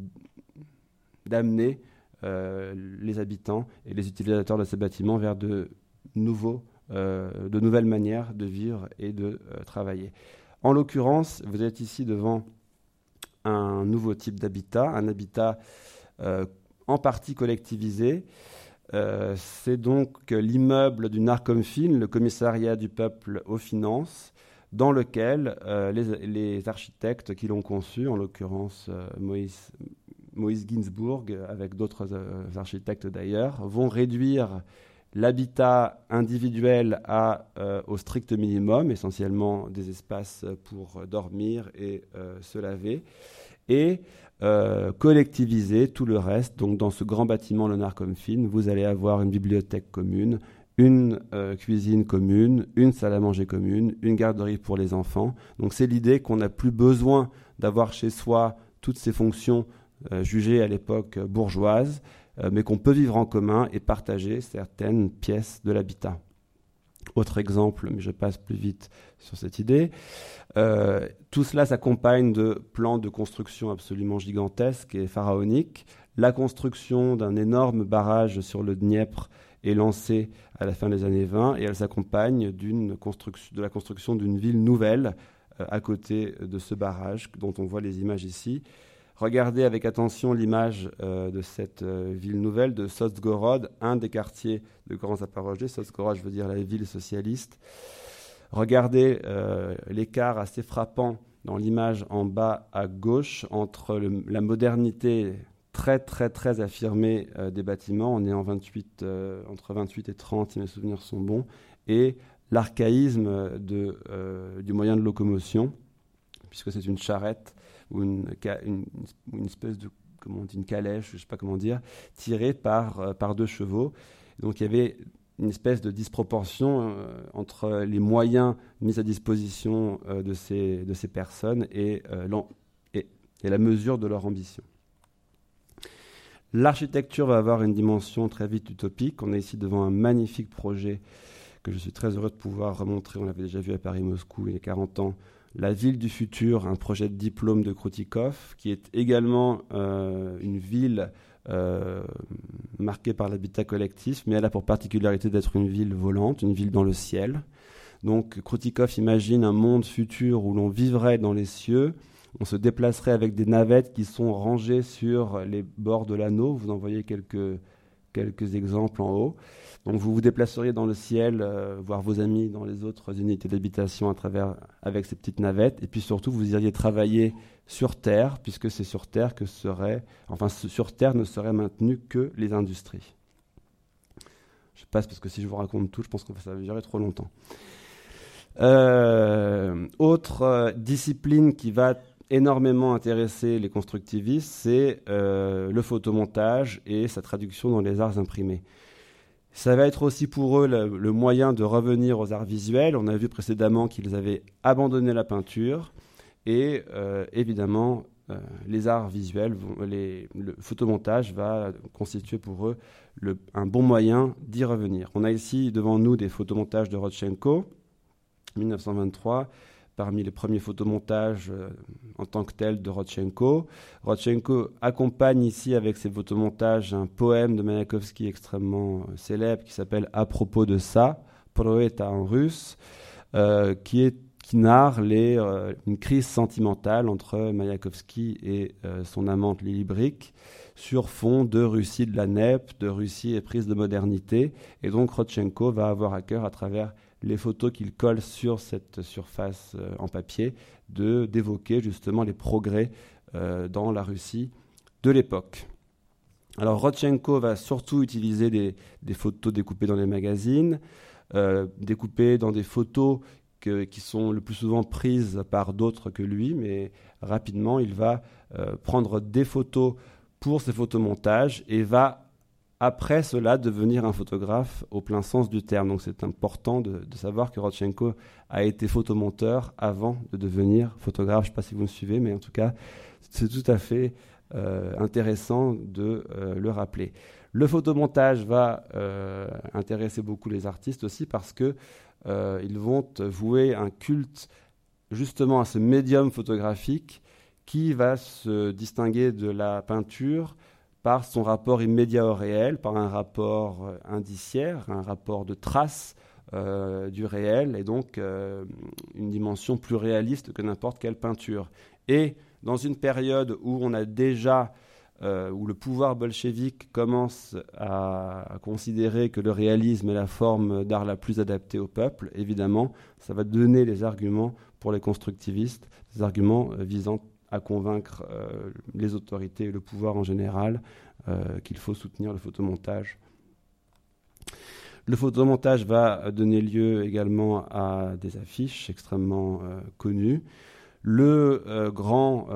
d'amener les habitants et les utilisateurs de ces bâtiments vers de, nouveaux, de nouvelles manières de vivre et de travailler. En l'occurrence, vous êtes ici devant un nouveau type d'habitat, un habitat euh, en partie collectivisé. Euh, c'est donc l'immeuble du Narcomfin, le commissariat du peuple aux finances, dans lequel euh, les, architectes qui l'ont conçu, en l'occurrence Moïse, Moïse Ginsburg, avec d'autres architectes d'ailleurs, vont réduire l'habitat individuel à, au strict minimum, essentiellement des espaces pour dormir et se laver, et euh, collectiviser tout le reste. Donc dans ce grand bâtiment, le Narcomfin, vous allez avoir une bibliothèque commune, une euh, cuisine commune, une salle à manger commune, une garderie pour les enfants. Donc c'est l'idée qu'on n'a plus besoin d'avoir chez soi toutes ces fonctions euh, jugées à l'époque bourgeoises, mais qu'on peut vivre en commun et partager certaines pièces de l'habitat. Autre exemple, mais je passe plus vite sur cette idée. Euh, tout cela s'accompagne de plans de construction absolument gigantesques et pharaoniques. La construction d'un énorme barrage sur le Dniepr est lancée à la fin des années 20 et elle s'accompagne de la construction d'une ville nouvelle euh, à côté de ce barrage dont on voit les images ici. Regardez avec attention l'image euh, de cette euh, ville nouvelle de Sotsgorod, un des quartiers de Grand Zaporozhye. Sotsgorod, je veux dire la ville socialiste. Regardez euh, l'écart assez frappant dans l'image en bas à gauche entre la modernité très très très affirmée des bâtiments, on est en 28, entre 28 et 30 si mes souvenirs sont bons, et l'archaïsme du moyen de locomotion, puisque c'est une charrette ou une, une, espèce de comment une calèche, je ne sais pas comment dire, tirée par, euh, par deux chevaux. Donc il y avait une espèce de disproportion euh, entre les moyens mis à disposition euh, de, ces, de ces personnes et, et, et, la mesure de leur ambition. L'architecture va avoir une dimension très vite utopique. On est ici devant un magnifique projet que je suis très heureux de pouvoir remontrer. On l'avait déjà vu à Paris-Moscou il y a 40 ans la ville du futur, un projet de diplôme de Krutikov, qui est également euh, une ville euh, marquée par l'habitat collectif, mais elle a pour particularité d'être une ville volante, une ville dans le ciel. Donc Krutikov imagine un monde futur où l'on vivrait dans les cieux, on se déplacerait avec des navettes qui sont rangées sur les bords de l'anneau. Vous en voyez quelques, quelques exemples en haut. Donc vous vous déplaceriez dans le ciel, euh, voir vos amis dans les autres unités d'habitation à travers avec ces petites navettes, et puis surtout vous iriez travailler sur Terre, puisque c'est sur Terre que serait, enfin sur Terre ne seraient maintenues que les industries. Je passe parce que si je vous raconte tout, je pense que ça va durer trop longtemps. Euh, autre euh, discipline qui va énormément intéresser les constructivistes, c'est euh, le photomontage et sa traduction dans les arts imprimés. Ça va être aussi pour eux le, moyen de revenir aux arts visuels. On a vu précédemment qu'ils avaient abandonné la peinture et évidemment les arts visuels, le photomontage va constituer pour eux un bon moyen d'y revenir. On a ici devant nous des photomontages de Rodchenko, 1923, parmi les premiers photomontages euh, en tant que tel de Rodchenko. Rodchenko accompagne ici avec ses photomontages un poème de Mayakovsky extrêmement euh, célèbre qui s'appelle À propos de ça, Proeta en russe, euh, qui, narre une crise sentimentale entre Mayakovsky et son amante Lily Brick sur fond de Russie de la NEP, de Russie éprise de modernité. Et donc Rodchenko va avoir à cœur, à travers les photos qu'il colle sur cette surface euh, en papier, de d'évoquer justement les progrès euh, dans la Russie de l'époque. Alors Rodchenko va surtout utiliser des, photos découpées dans les magazines, euh, découpées dans des photos qui sont le plus souvent prises par d'autres que lui, mais rapidement il va prendre des photos pour ses photomontages et va après cela devenir un photographe au plein sens du terme. Donc c'est important de, savoir que Rodchenko a été photomonteur avant de devenir photographe. Je ne sais pas si vous me suivez, mais en tout cas, c'est tout à fait euh, intéressant de euh, le rappeler. Le photomontage va euh, intéresser beaucoup les artistes aussi parce que ils vont vouer un culte justement à ce médium photographique qui va se distinguer de la peinture par son rapport immédiat au réel, par un rapport euh, indiciaire, un rapport de trace euh, du réel, et donc euh, une dimension plus réaliste que n'importe quelle peinture. Et dans une période où a déjà, où le pouvoir bolchevique commence à, considérer que le réalisme est la forme d'art la plus adaptée au peuple, évidemment, ça va donner les arguments pour les constructivistes, des arguments visant à convaincre euh, les autorités et le pouvoir en général euh, qu'il faut soutenir le photomontage. Le photomontage va donner lieu également à des affiches extrêmement euh, connues. Le, grand,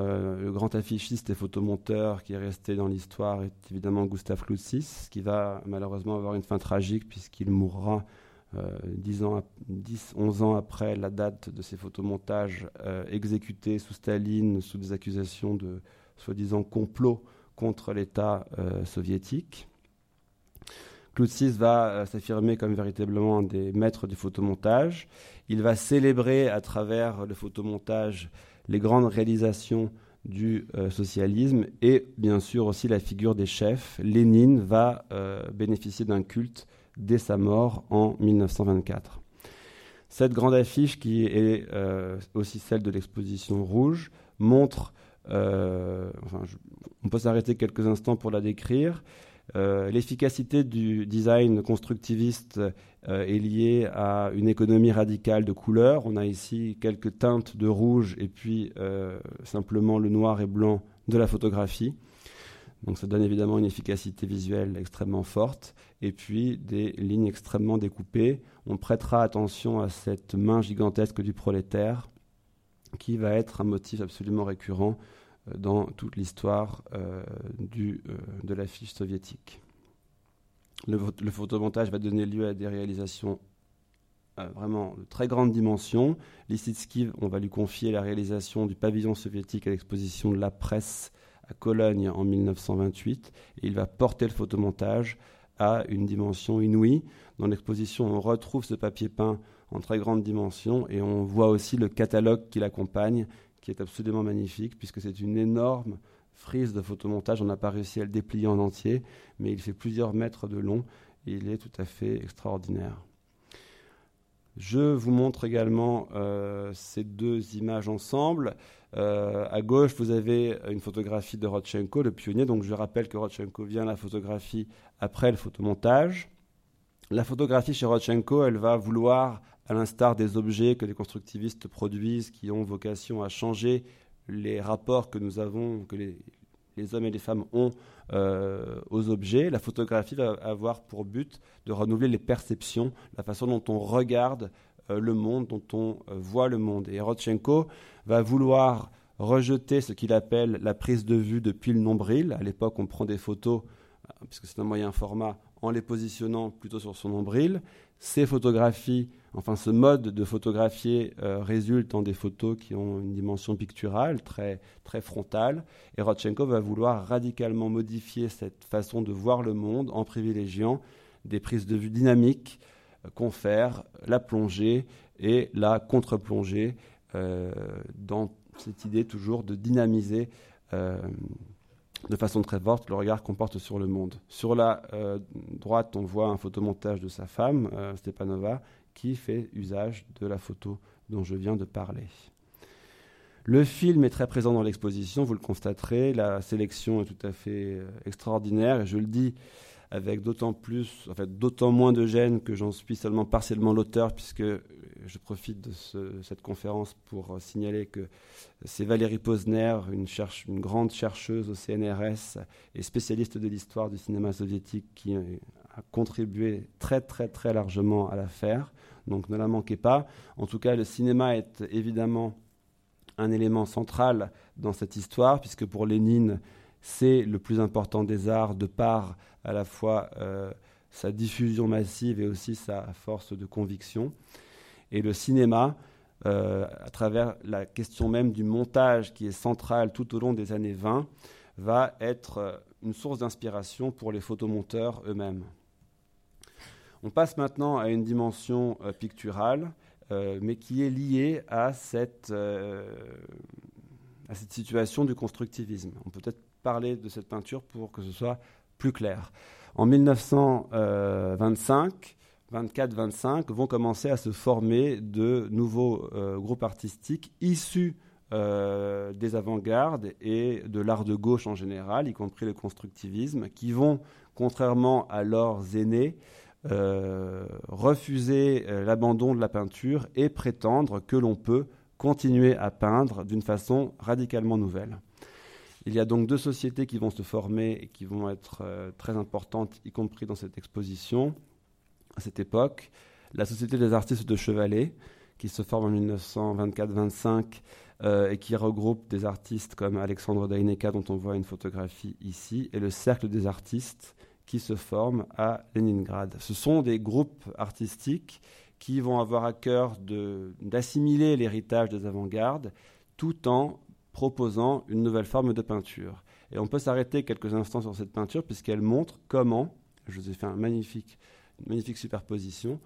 affichiste et photomonteur qui est resté dans l'histoire est évidemment Gustave Kloutsis, qui va malheureusement avoir une fin tragique puisqu'il mourra 10, euh, ans, 10, 11 ans après la date de ces photomontages euh, exécutés sous Staline sous des accusations de soi-disant complot contre l'État euh, soviétique. Kloutsis va s'affirmer comme véritablement un des maîtres du photomontage. Il va célébrer à travers le photomontage les grandes réalisations du socialisme et bien sûr aussi la figure des chefs. Lénine va bénéficier d'un culte dès sa mort en 1924. Cette grande affiche, qui est euh, aussi celle de l'exposition rouge, montre, euh, on peut s'arrêter quelques instants pour la décrire, euh, l'efficacité du design constructiviste est liée à une économie radicale de couleurs. On a ici quelques teintes de rouge et puis simplement le noir et blanc de la photographie. Donc ça donne évidemment une efficacité visuelle extrêmement forte et puis des lignes extrêmement découpées. On prêtera attention à cette main gigantesque du prolétaire qui va être un motif absolument récurrent euh, dans toute l'histoire euh, euh, de l'affiche soviétique. Le, photomontage va donner lieu à des réalisations vraiment de très grande dimension. Lissitsky, on va lui confier la réalisation du pavillon soviétique à l'exposition de la presse à Cologne en 1928. Et il va porter le photomontage à une dimension inouïe. Dans l'exposition, on retrouve ce papier peint en très grande dimension et on voit aussi le catalogue qui l'accompagne, qui est absolument magnifique, puisque c'est une énorme frise de photomontage. On n'a pas réussi à le déplier en entier, mais il fait plusieurs mètres de long et il est tout à fait extraordinaire. Je vous montre également euh, ces deux images ensemble. Euh, à gauche, vous avez une photographie de Rodchenko, le pionnier. Donc je rappelle que Rodchenko vient la photographie après le photomontage. La photographie chez Rodchenko, elle va vouloir, à l'instar des objets que les constructivistes produisent, qui ont vocation à changer les rapports que nous avons, que les, hommes et les femmes ont euh, aux objets, la photographie va avoir pour but de renouveler les perceptions, la façon dont on regarde le monde, dont on euh, voit le monde. Et Rodchenko va vouloir rejeter ce qu'il appelle la prise de vue depuis le nombril. À l'époque, on prend des photos, puisque c'est un moyen format, en les positionnant plutôt sur son nombril. Ces photographies Enfin, ce mode de photographier euh, résulte en des photos qui ont une dimension picturale très, très frontale. Et Rodchenko va vouloir radicalement modifier cette façon de voir le monde en privilégiant des prises de vue dynamiques euh, confèrent la plongée et la contre-plongée euh, dans cette idée toujours de dynamiser de façon très forte le regard qu'on porte sur le monde. Sur la droite, on voit un photomontage de sa femme, Stepanova, qui fait usage de la photo dont je viens de parler. Le film est très présent dans l'exposition, vous le constaterez. La sélection est tout à fait euh, extraordinaire et je le dis avec d'autant plus, en fait, d'autant moins de gêne que j'en suis seulement partiellement l'auteur, puisque je profite de cette conférence pour signaler que c'est Valérie Posner, une, une, grande chercheuse au CNRS et spécialiste de l'histoire du cinéma soviétique, qui a contribué très très très largement à l'affaire donc ne la manquez pas. En tout cas, le cinéma est évidemment un élément central dans cette histoire, puisque pour Lénine, c'est le plus important des arts, de par à la fois euh, sa diffusion massive et aussi sa force de conviction. Et le cinéma, euh, à travers la question même du montage qui est centrale tout au long des années 20, va être euh, une source d'inspiration pour les photomonteurs eux-mêmes. On passe maintenant à une dimension picturale, mais qui est liée à cette, à cette situation du constructivisme. On peut peut-être parler de cette peinture pour que ce soit plus clair. En 1925, 24-25 vont commencer à se former de nouveaux groupes artistiques issus des avant-gardes et de l'art de gauche en général, y compris le constructivisme, qui vont, contrairement à leurs aînés, euh, refuser euh, l'abandon de la peinture et prétendre que l'on peut continuer à peindre d'une façon radicalement nouvelle. Il y a donc deux sociétés qui vont se former et qui vont être euh, très importantes, y compris dans cette exposition, à cette époque. La Société des artistes de Chevalet, qui se forme en 1924-25 et qui regroupe des artistes comme Alexandre Daineka, dont on voit une photographie ici, et le Cercle des artistes, qui se forment à Leningrad. Ce sont des groupes artistiques qui vont avoir à cœur d'assimiler l'héritage des avant-gardes tout en proposant une nouvelle forme de peinture. Et on peut s'arrêter quelques instants sur cette peinture puisqu'elle montre comment, je vous ai fait une magnifique superposition,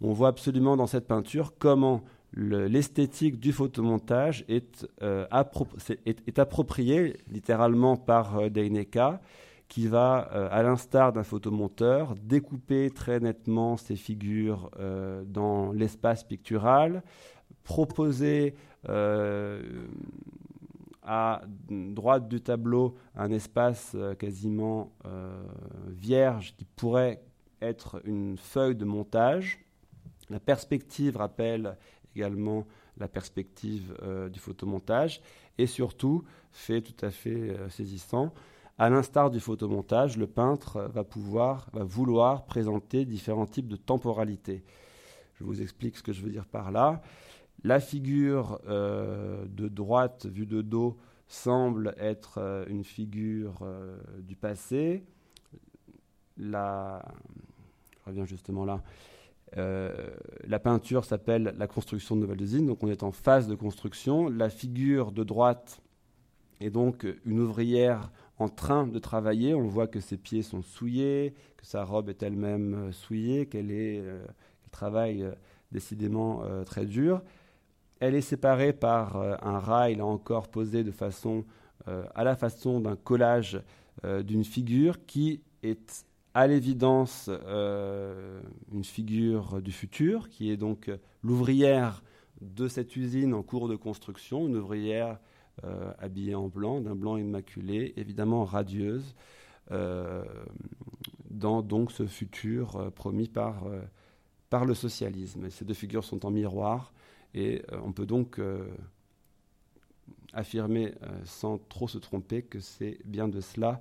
on voit absolument dans cette peinture comment l'esthétique du photomontage est, euh, appropriée littéralement par euh, Deineka qui va, euh, à l'instar d'un photomonteur, découper très nettement ses figures dans l'espace pictural, proposer à droite du tableau un espace quasiment vierge qui pourrait être une feuille de montage. La perspective rappelle également la perspective du photomontage et surtout fait tout à fait saisissant à l'instar du photomontage, le peintre va pouvoir, va vouloir présenter différents types de temporalité. Je vous explique ce que je veux dire par là. La figure euh, de droite vue de dos semble être euh, une figure euh, du passé. La, je reviens justement là. la peinture s'appelle la construction de nouvelles usines, donc on est en phase de construction. La figure de droite est donc une ouvrière en train de travailler. On voit que ses pieds sont souillés, que sa robe est elle-même souillée, qu'elle travaille décidément très dur. Elle est séparée par un rail, là encore posé de façon, à la façon d'un collage d'une figure qui est à l'évidence une figure du futur, qui est donc l'ouvrière de cette usine en cours de construction, une ouvrière euh, habillée en blanc, d'un blanc immaculé, évidemment radieuse, euh, dans donc ce futur euh, promis par le socialisme. ces deux figures sont en miroir et on peut donc affirmer sans trop se tromper que c'est bien de cela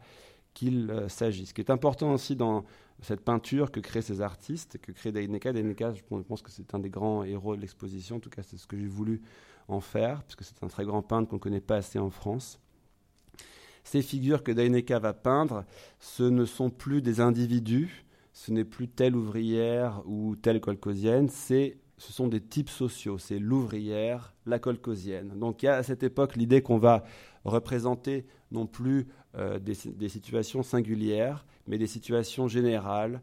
qu'il s'agit. Ce qui est important aussi dans cette peinture que créent ces artistes, que crée Daineka. Daineka, je pense que c'est un des grands héros de l'exposition, en tout cas c'est ce que j'ai voulu en faire, puisque c'est un très grand peintre qu'on ne connaît pas assez en France. Ces figures que Daineka va peindre, ce ne sont plus des individus, ce n'est plus telle ouvrière ou telle colcosienne, c'est ce sont des types sociaux. C'est l'ouvrière, la colcosienne. Donc il y a à cette époque l'idée qu'on va représenter non plus euh, des, situations singulières, mais des situations générales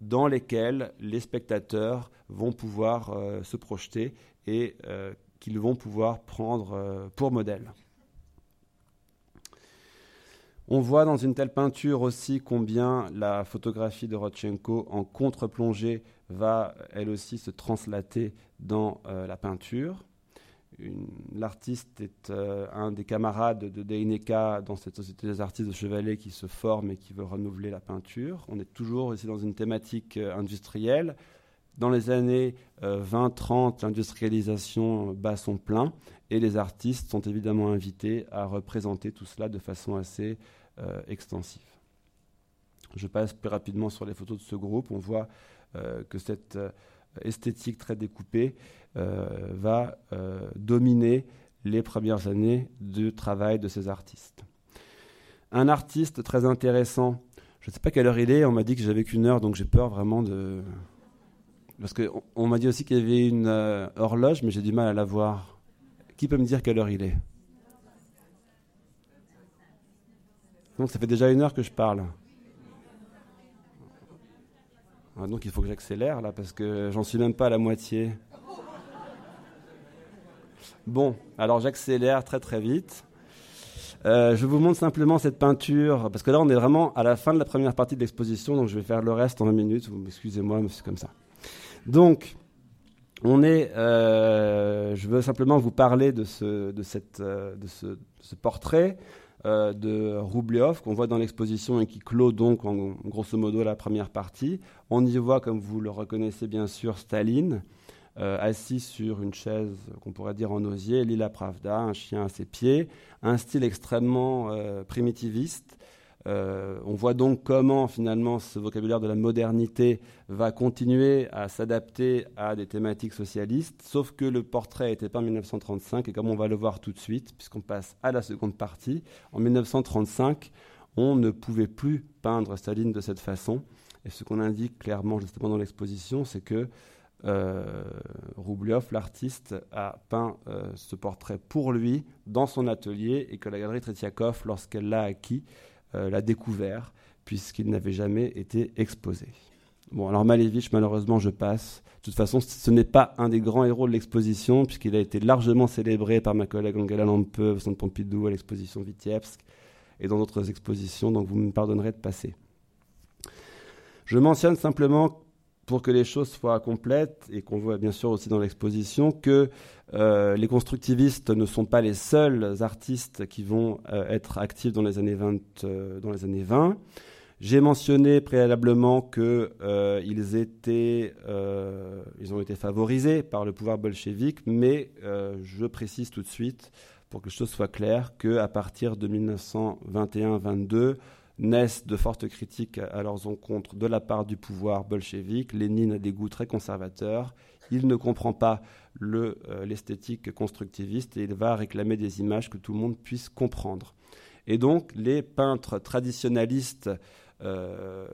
dans lesquelles les spectateurs vont pouvoir euh, se projeter et euh, qu'ils vont pouvoir prendre pour modèle. On voit dans une telle peinture aussi combien la photographie de Rodchenko en contre-plongée va elle aussi se translater dans euh, la peinture. L'artiste est euh, un des camarades de Deineka dans cette société des artistes de Chevalet qui se forme et qui veut renouveler la peinture. On est toujours ici dans une thématique euh, industrielle. Dans les années 20-30, l'industrialisation bat son plein et les artistes sont évidemment invités à représenter tout cela de façon assez extensive. Je passe plus rapidement sur les photos de ce groupe. On voit euh, que cette euh, esthétique très découpée euh, va dominer les premières années de travail de ces artistes. Un artiste très intéressant, je ne sais pas quelle heure il est, on m'a dit que j'avais qu'une heure, donc j'ai peur vraiment de... Parce qu'on on, m'a dit aussi qu'il y avait une horloge, mais j'ai du mal à la voir. Qui peut me dire quelle heure il est? Donc ça fait déjà une heure que je parle. Ah, donc il faut que j'accélère là parce que j'en suis même pas à la moitié. Bon, alors j'accélère très très vite. Euh, je vous montre simplement cette peinture, parce que là on est vraiment à la fin de la première partie de l'exposition, donc je vais faire le reste en 20 minutes, excusez-moi, mais c'est comme ça. Donc, on est, euh, je veux simplement vous parler de ce, de cette, euh, de ce, portrait euh, de Roubliov qu'on voit dans l'exposition et qui clôt donc en, grosso modo la première partie. On y voit, comme vous le reconnaissez bien sûr, Staline. Assis sur une chaise qu'on pourrait dire en osier, Lila Pravda, un chien à ses pieds, un style extrêmement primitiviste, euh, on voit donc comment finalement ce vocabulaire de la modernité va continuer à s'adapter à des thématiques socialistes, sauf que le portrait a été peint en 1935 et comme on va le voir tout de suite, puisqu'on passe à la seconde partie, en 1935, on ne pouvait plus peindre Staline de cette façon. Et ce qu'on indique clairement justement dans l'exposition, c'est que euh, Roubliov, l'artiste, a peint euh, ce portrait pour lui dans son atelier et que la galerie Tretiakov, lorsqu'elle l'a acquis, l'a découvert, puisqu'il n'avait jamais été exposé. Bon, alors Malevich, malheureusement, je passe. De toute façon, ce n'est pas un des grands héros de l'exposition, puisqu'il a été largement célébré par ma collègue Angela Lampe au Centre Pompidou à l'exposition Vitebsk et dans d'autres expositions, donc vous me pardonnerez de passer. Je mentionne simplement pour que les choses soient complètes et qu'on voit bien sûr aussi dans l'exposition que euh, les constructivistes ne sont pas les seuls artistes qui vont euh, être actifs dans les années 20. Euh, dans les années 20. J'ai mentionné préalablement qu'ils ont été favorisés par le pouvoir bolchevique, mais je précise tout de suite, pour que les choses soient claires, qu'à partir de 1921-22, naissent de fortes critiques à leurs encontres de la part du pouvoir bolchevique. Lénine a des goûts très conservateurs. Il ne comprend pas euh, l'esthétique constructiviste et il va réclamer des images que tout le monde puisse comprendre. Et donc, les peintres traditionnalistes, euh,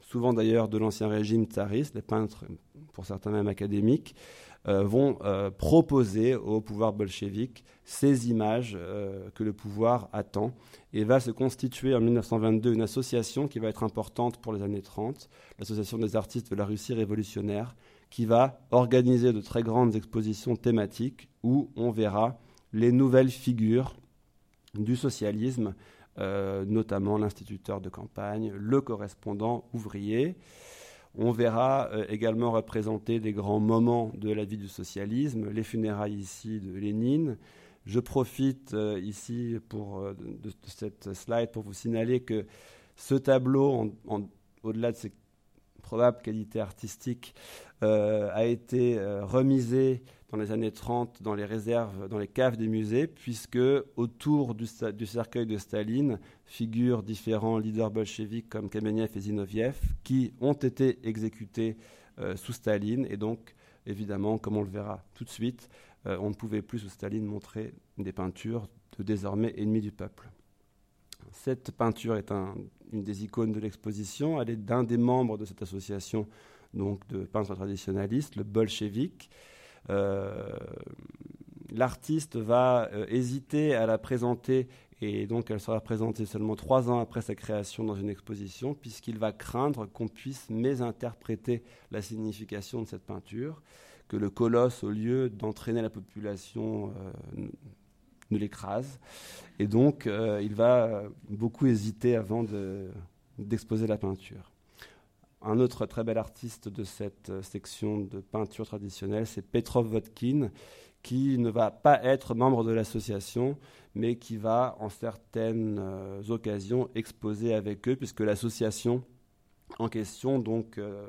souvent d'ailleurs de l'ancien régime tsariste, les peintres, pour certains même académiques, vont euh, proposer au pouvoir bolchevique ces images euh, que le pouvoir attend et va se constituer en 1922 une association qui va être importante pour les années 30, l'association des artistes de la Russie révolutionnaire, qui va organiser de très grandes expositions thématiques où on verra les nouvelles figures du socialisme, notamment l'instituteur de campagne, le correspondant ouvrier. On verra euh, également représenter des grands moments de la vie du socialisme, les funérailles ici de Lénine. Je profite euh, ici pour, euh, de, cette slide pour vous signaler que ce tableau, au-delà de ses probables qualités artistiques, a été remisé dans les années 30 dans les réserves, dans les caves des musées, puisque autour du, cercueil de Staline figurent différents leaders bolcheviques comme Kamenev et Zinoviev qui ont été exécutés euh, sous Staline. Et donc, évidemment, comme on le verra tout de suite, euh, on ne pouvait plus sous Staline montrer des peintures de désormais ennemis du peuple. Cette peinture est une des icônes de l'exposition. Elle est d'un des membres de cette association donc de peintres traditionnalistes, le bolchevique. Euh, l'artiste va euh, hésiter à la présenter et donc elle sera présentée seulement trois ans après sa création dans une exposition, puisqu'il va craindre qu'on puisse mésinterpréter la signification de cette peinture, que le colosse, au lieu d'entraîner la population, euh, ne l'écrase. Et donc il va beaucoup hésiter avant d'exposer la peinture. Un autre très bel artiste de cette euh, section de peinture traditionnelle, c'est Petrov Vodkin, qui ne va pas être membre de l'association, mais qui va en certaines euh, occasions exposer avec eux, puisque l'association en question, donc euh,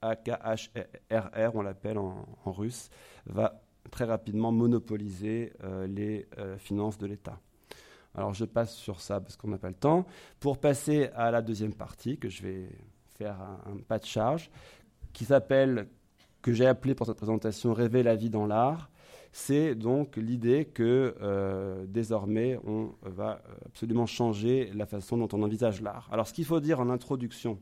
AKHRR, on l'appelle en, russe, va très rapidement monopoliser les finances de l'État. Alors je passe sur ça parce qu'on n'a pas le temps. Pour passer à la deuxième partie que je vais faire un, pas de charge qui s'appelle, que j'ai appelé pour cette présentation Rêver la vie dans l'art. C'est donc l'idée que euh, désormais on va absolument changer la façon dont on envisage l'art. Alors ce qu'il faut dire en introduction,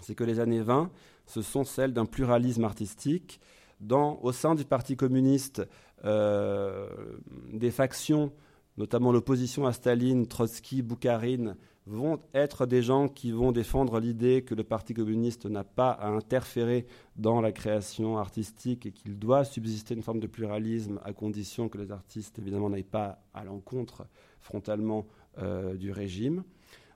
c'est que les années 20, ce sont celles d'un pluralisme artistique. Dans, au sein du Parti communiste, euh, des factions, notamment l'opposition à Staline, Trotsky, Boukharine, vont être des gens qui vont défendre l'idée que le Parti communiste n'a pas à interférer dans la création artistique et qu'il doit subsister une forme de pluralisme à condition que les artistes, évidemment, n'aillent pas à l'encontre frontalement euh, du régime.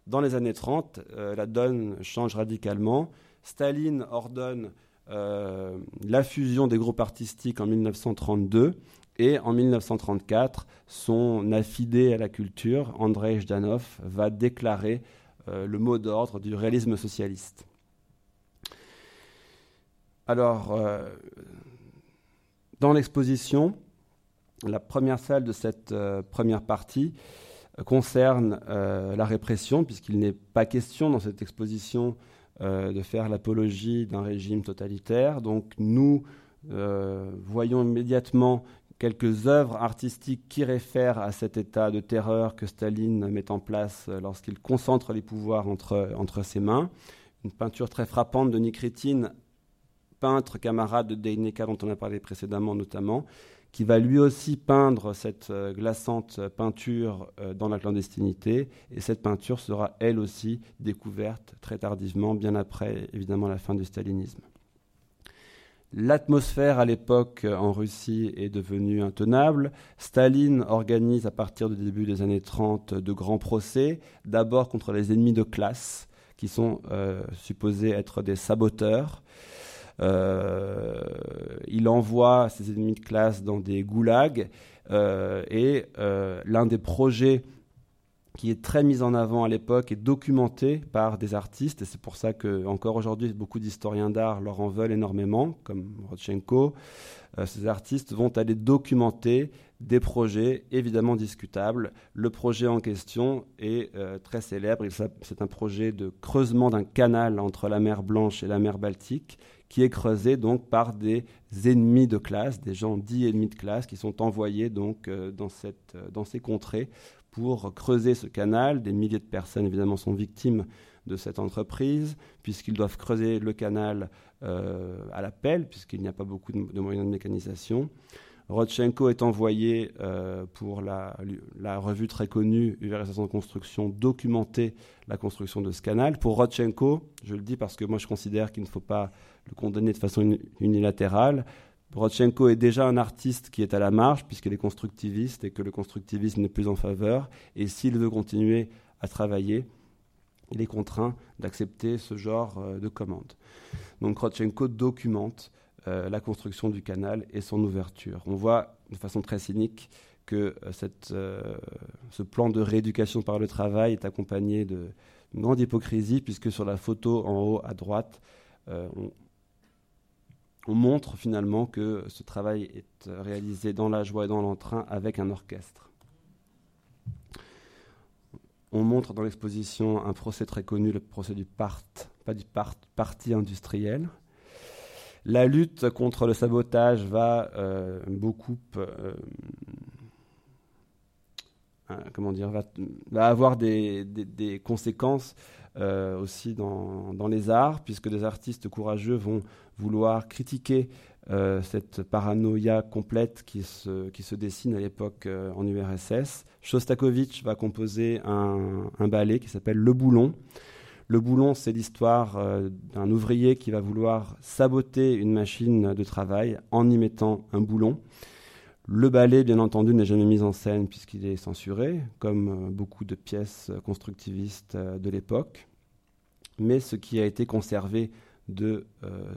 Dans les années 30, euh, la donne change radicalement. Staline ordonne euh, la fusion des groupes artistiques en 1932 et en 1934, son affidé à la culture, Andrei Jdanov, va déclarer euh, le mot d'ordre du réalisme socialiste. Alors, euh, dans l'exposition, la première salle de cette euh, première partie concerne la répression, puisqu'il n'est pas question dans cette exposition de faire l'apologie d'un régime totalitaire. Donc nous voyons immédiatement quelques œuvres artistiques qui réfèrent à cet état de terreur que Staline met en place lorsqu'il concentre les pouvoirs entre, entre ses mains. Une peinture très frappante de Nikritin, peintre camarade de Deineka dont on a parlé précédemment notamment, qui va lui aussi peindre cette euh, glaçante peinture euh, dans la clandestinité. Et cette peinture sera elle aussi découverte très tardivement, bien après évidemment la fin du stalinisme. L'atmosphère à l'époque euh, en Russie est devenue intenable. Staline organise à partir du début des années 30 de grands procès, d'abord contre les ennemis de classe, qui sont euh, supposés être des saboteurs. Euh, il envoie ses ennemis de classe dans des goulags et l'un des projets qui est très mise en avant à l'époque et documentée par des artistes. Et c'est pour ça que, encore aujourd'hui, beaucoup d'historiens d'art leur en veulent énormément, comme Rodchenko. Euh, ces artistes vont aller documenter des projets évidemment discutables. Le projet en question est euh, très célèbre. C'est un projet de creusement d'un canal entre la mer Blanche et la mer Baltique qui est creusé donc par des ennemis de classe, des gens dits ennemis de classe qui sont envoyés donc euh, dans, ces contrées pour creuser ce canal. Des milliers de personnes, évidemment, sont victimes de cette entreprise, puisqu'ils doivent creuser le canal euh, à la pelle, puisqu'il n'y a pas beaucoup de, moyens de mécanisation. Rodchenko est envoyé euh, pour la, revue très connue URSS en construction documenter la construction de ce canal. Pour Rodchenko, je le dis parce que moi je considère qu'il ne faut pas le condamner de façon unilatérale, Rodchenko est déjà un artiste qui est à la marge, puisqu'il est constructiviste et que le constructivisme n'est plus en faveur. Et s'il veut continuer à travailler, il est contraint d'accepter ce genre euh, de commande. Donc Rodchenko documente euh, la construction du canal et son ouverture. On voit de façon très cynique que euh, ce plan de rééducation par le travail est accompagné d'une grande hypocrisie, puisque sur la photo en haut à droite, on, on montre finalement que ce travail est réalisé dans la joie et dans l'entrain avec un orchestre. On montre dans l'exposition un procès très connu, le procès du part, pas du part, parti industriel. La lutte contre le sabotage va euh, beaucoup, euh, euh, avoir des, conséquences aussi dans, les arts, puisque des artistes courageux vont vouloir critiquer euh, cette paranoïa complète qui se, qui se dessine à l'époque euh, en URSS. Shostakovich va composer un, ballet qui s'appelle Le Boulon. Le Boulon, c'est l'histoire euh, d'un ouvrier qui va vouloir saboter une machine de travail en y mettant un boulon. Le ballet, bien entendu, n'est jamais mis en scène puisqu'il est censuré, comme beaucoup de pièces constructivistes de l'époque. Mais ce qui a été conservé de, euh,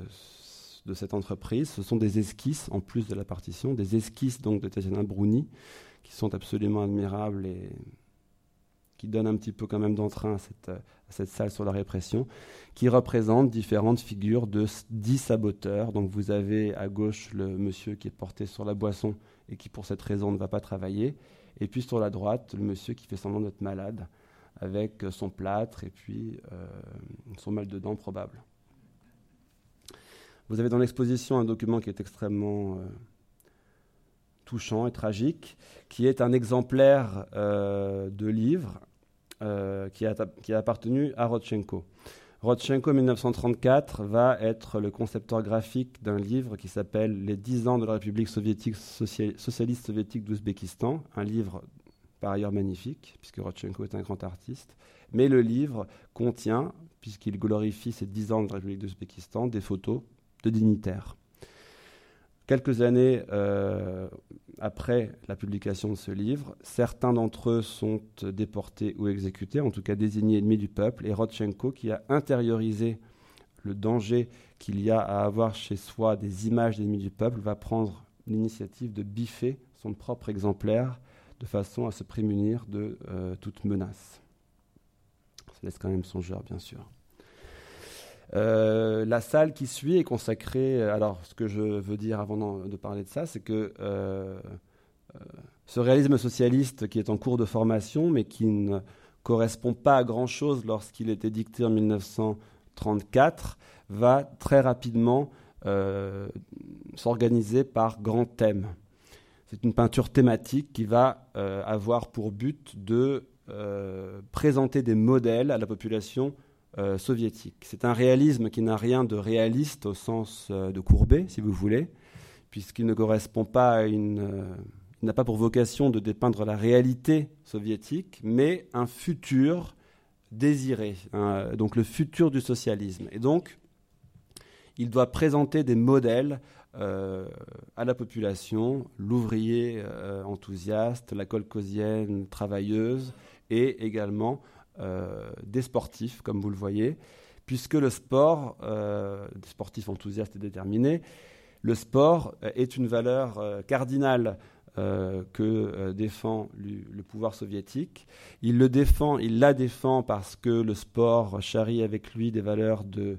de cette entreprise. Ce sont des esquisses, en plus de la partition, des esquisses donc de Tatiana Bruni, qui sont absolument admirables et qui donnent un petit peu quand même d'entrain à cette, à cette salle sur la répression, qui représentent différentes figures de dix saboteurs. Donc vous avez à gauche le monsieur qui est porté sur la boisson et qui pour cette raison ne va pas travailler, et puis sur la droite le monsieur qui fait semblant d'être malade avec son plâtre et puis euh, son mal de dents probable. Vous avez dans l'exposition un document qui est extrêmement euh, touchant et tragique, qui est un exemplaire euh, de livre euh, qui, a, appartenu à Rodchenko. Rodchenko, en 1934, va être le concepteur graphique d'un livre qui s'appelle Les 10 ans de la République soviétique socialiste soviétique d'Ouzbékistan, un livre par ailleurs magnifique, puisque Rodchenko est un grand artiste. Mais le livre contient, puisqu'il glorifie ces 10 ans de la République d'Ouzbékistan, des photos de dignitaires. Quelques années euh, après la publication de ce livre, certains d'entre eux sont déportés ou exécutés, en tout cas désignés ennemis du peuple, et Rodchenko, qui a intériorisé le danger qu'il y a à avoir chez soi des images d'ennemis du peuple, va prendre l'initiative de biffer son propre exemplaire de façon à se prémunir de euh, toute menace. Ça laisse quand même songeur, bien sûr. Euh, la salle qui suit est consacrée. Euh, alors, ce que je veux dire avant de parler de ça, c'est que euh, ce réalisme socialiste qui est en cours de formation, mais qui ne correspond pas à grand-chose lorsqu'il était dicté en 1934, va très rapidement s'organiser par grands thèmes. C'est une peinture thématique qui va avoir pour but de présenter des modèles à la population euh, soviétique. C'est un réalisme qui n'a rien de réaliste au sens euh, de Courbet, si vous voulez, puisqu'il ne correspond pas à une. Euh, n'a pas pour vocation de dépeindre la réalité soviétique, mais un futur désiré, donc le futur du socialisme. Et donc, il doit présenter des modèles à la population, l'ouvrier enthousiaste, la colcosienne travailleuse, et également des sportifs, comme vous le voyez, puisque le sport, euh, des sportifs enthousiastes et déterminés, le sport est une valeur euh, cardinale que défend le, pouvoir soviétique. Il le défend, il la défend parce que le sport charrie avec lui des valeurs de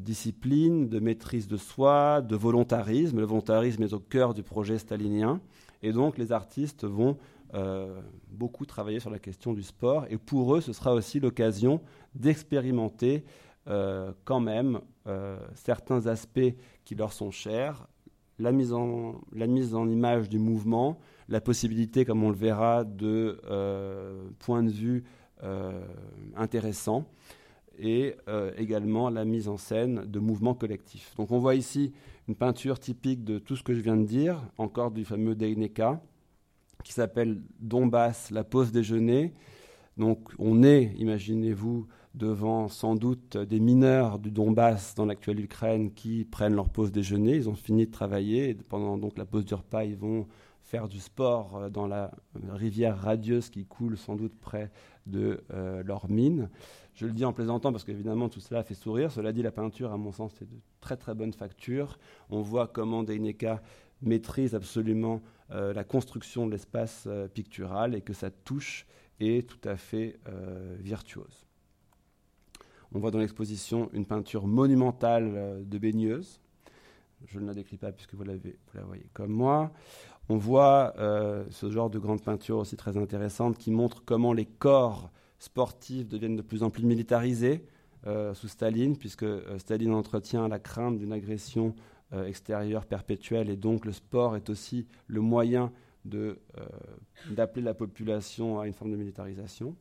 discipline, de maîtrise de soi, de volontarisme. Le volontarisme est au cœur du projet stalinien. Et donc les artistes vont euh, beaucoup travaillé sur la question du sport. Et pour eux, ce sera aussi l'occasion d'expérimenter euh, quand même euh, certains aspects qui leur sont chers, la mise, en, la mise en image du mouvement, la possibilité, comme on le verra, de points de vue intéressants et également la mise en scène de mouvements collectifs. Donc on voit ici une peinture typique de tout ce que je viens de dire, encore du fameux Deineka, qui s'appelle Donbass, la pause déjeuner. Donc on est, imaginez-vous, devant sans doute des mineurs du Donbass dans l'actuelle Ukraine qui prennent leur pause déjeuner. Ils ont fini de travailler pendant donc la pause du repas, ils vont faire du sport euh, dans la rivière radieuse qui coule sans doute près de euh, leur mine. Je le dis en plaisantant parce qu'évidemment tout cela fait sourire. Cela dit, la peinture, à mon sens, est de très très bonne facture. On voit comment Deineka maîtrise absolument la construction de l'espace euh, pictural et que sa touche est tout à fait euh, virtuose. On voit dans l'exposition une peinture monumentale de baigneuse, je ne la décris pas puisque vous, l'avez, la voyez comme moi. On voit euh, ce genre de grande peinture aussi très intéressante qui montre comment les corps sportifs deviennent de plus en plus militarisés euh, sous Staline, puisque euh, Staline entretient la crainte d'une agression extérieure perpétuelle et donc le sport est aussi le moyen d'appeler la population à une forme de militarisation.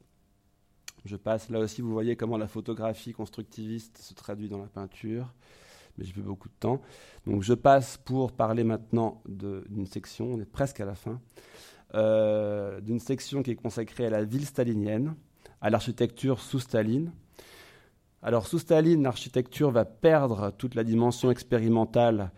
Je passe là aussi, vous voyez comment la photographie constructiviste se traduit dans la peinture mais j'ai plus beaucoup de temps. Donc je passe pour parler maintenant d'une section, on est presque à la fin, euh, d'une section qui est consacrée à la ville stalinienne, à l'architecture sous Staline. Alors sous Staline, l'architecture va perdre toute la dimension expérimentale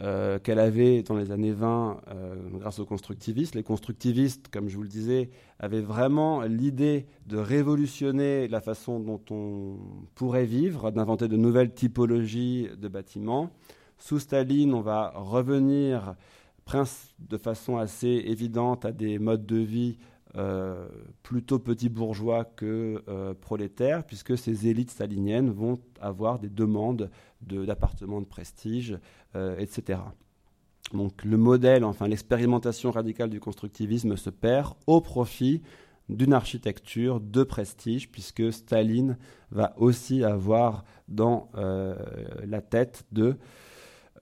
euh, qu'elle avait dans les années 20 euh, grâce aux constructivistes. Les constructivistes, comme je vous le disais, avaient vraiment l'idée de révolutionner la façon dont on pourrait vivre, d'inventer de nouvelles typologies de bâtiments. Sous Staline, on va revenir de façon assez évidente à des modes de vie euh, plutôt petits bourgeois que prolétaires, puisque ces élites staliniennes vont avoir des demandes d'appartements de, prestige, euh, etc. Donc le modèle, enfin l'expérimentation radicale du constructivisme se perd au profit d'une architecture de prestige, puisque Staline va aussi avoir dans euh, la tête de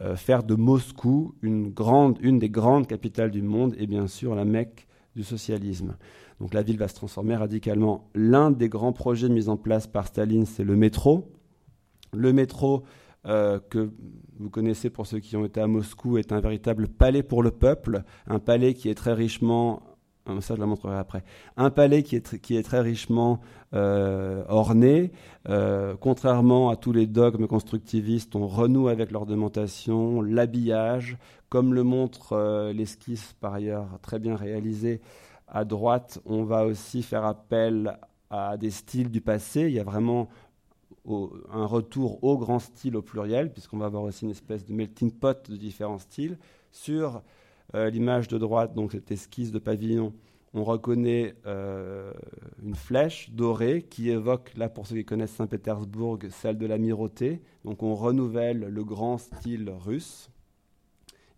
euh, faire de Moscou une, grande, une des grandes capitales du monde et bien sûr la Mecque du socialisme. Donc la ville va se transformer radicalement. L'un des grands projets mis en place par Staline, c'est le métro. Le métro euh, que vous connaissez pour ceux qui ont été à Moscou, est un véritable palais pour le peuple, un palais qui est très richement euh, ça je la montrerai après. Un palais qui est, qui est très richement euh, orné. contrairement à tous les dogmes constructivistes, on renoue avec l'ornementation, l'habillage, comme le montre l'esquisse par ailleurs très bien réalisée. À droite, on va aussi faire appel à des styles du passé. Il y a vraiment un retour au grand style au pluriel, puisqu'on va avoir aussi une espèce de melting pot de différents styles. Sur euh, l'image de droite, donc cette esquisse de pavillon, on reconnaît euh, une flèche dorée qui évoque, là pour ceux qui connaissent Saint-Pétersbourg, celle de l'amirauté. Donc on renouvelle le grand style russe.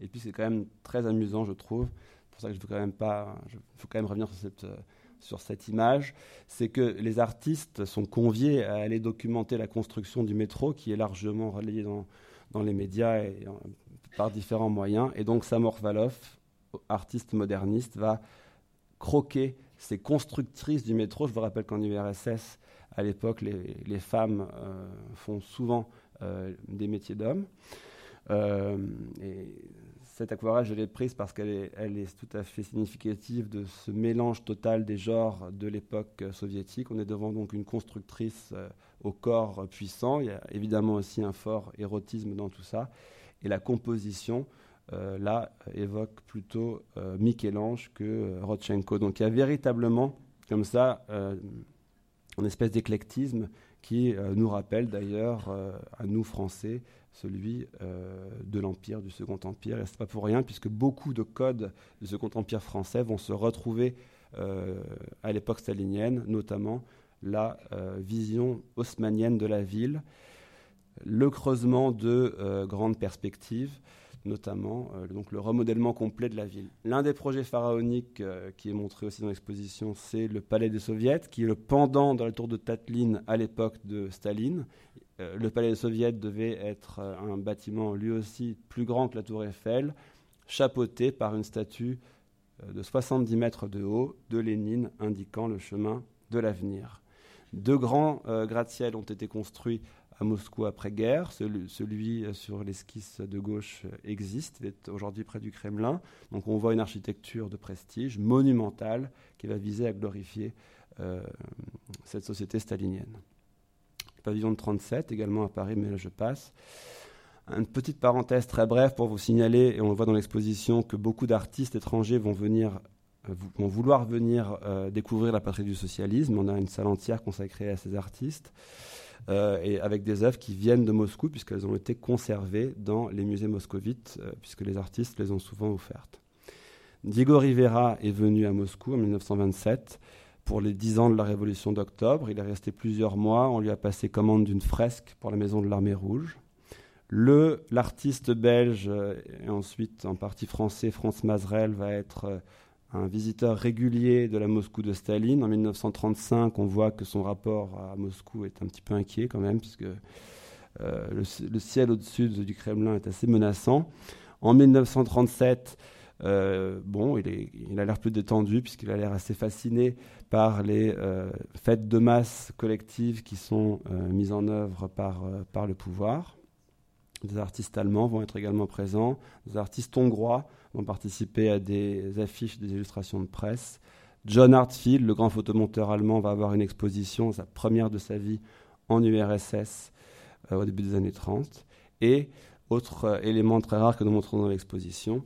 Et puis c'est quand même très amusant, je trouve. C'est pour ça que je veux quand même pas, il faut quand même revenir sur cette euh, sur cette image, c'est que les artistes sont conviés à aller documenter la construction du métro, qui est largement relayée dans, dans les médias et par différents moyens. Et donc Samor Valov, artiste moderniste, va croquer ces constructrices du métro. Je vous rappelle qu'en URSS, à l'époque, les, femmes euh, font souvent euh, des métiers d'hommes. Euh, cette aquarelle, je l'ai prise parce qu'elle est, tout à fait significative de ce mélange total des genres de l'époque soviétique. On est devant donc une constructrice euh, au corps puissant. Il y a évidemment aussi un fort érotisme dans tout ça. Et la composition, euh, là, évoque plutôt euh, Michel-Ange que Rodchenko. Donc il y a véritablement, comme ça, une espèce d'éclectisme qui nous rappelle d'ailleurs à nous Français celui euh, de l'Empire, du Second Empire. Et ce n'est pas pour rien, puisque beaucoup de codes du Second Empire français vont se retrouver euh, à l'époque stalinienne, notamment la euh, vision haussmanienne de la ville, le creusement de grandes perspectives, notamment donc le remodèlement complet de la ville. L'un des projets pharaoniques qui est montré aussi dans l'exposition, c'est le Palais des Soviets, qui est le pendant dans la tour de Tatlin à l'époque de Staline. Euh, le palais soviets devait être euh, un bâtiment lui aussi plus grand que la tour Eiffel, chapeauté par une statue euh, de 70 mètres de haut de Lénine indiquant le chemin de l'avenir. Deux grands gratte-ciels ont été construits à Moscou après-guerre. Celui, celui, sur l'esquisse de gauche existe, il est aujourd'hui près du Kremlin. Donc on voit une architecture de prestige monumentale qui va viser à glorifier cette société stalinienne pavillon de 37, également à Paris, mais là je passe. Une petite parenthèse très brève pour vous signaler, et on le voit dans l'exposition, que beaucoup d'artistes étrangers vont, venir, euh, vont vouloir venir euh, découvrir la patrie du socialisme. On a une salle entière consacrée à ces artistes, euh, et avec des œuvres qui viennent de Moscou, puisqu'elles ont été conservées dans les musées moscovites, puisque les artistes les ont souvent offertes. Diego Rivera est venu à Moscou en 1927 pour les dix ans de la Révolution d'octobre. Il est resté plusieurs mois. On lui a passé commande d'une fresque pour la Maison de l'Armée rouge. L'artiste belge et ensuite en partie français, Franz Mazerel, va être un visiteur régulier de la Moscou de Staline. En 1935, on voit que son rapport à Moscou est un petit peu inquiet quand même, puisque euh, le, ciel au-dessus du Kremlin est assez menaçant. En 1937, euh, bon, il, a l'air plus détendu puisqu'il a l'air assez fasciné par les euh, fêtes de masse collectives qui sont mises en œuvre par, par le pouvoir. Des artistes allemands vont être également présents, des artistes hongrois vont participer à des affiches, des illustrations de presse. John Hartfield, le grand photomonteur allemand, va avoir une exposition, sa première de sa vie, en URSS euh, au début des années 30. Et autre euh, élément très rare que nous montrons dans l'exposition,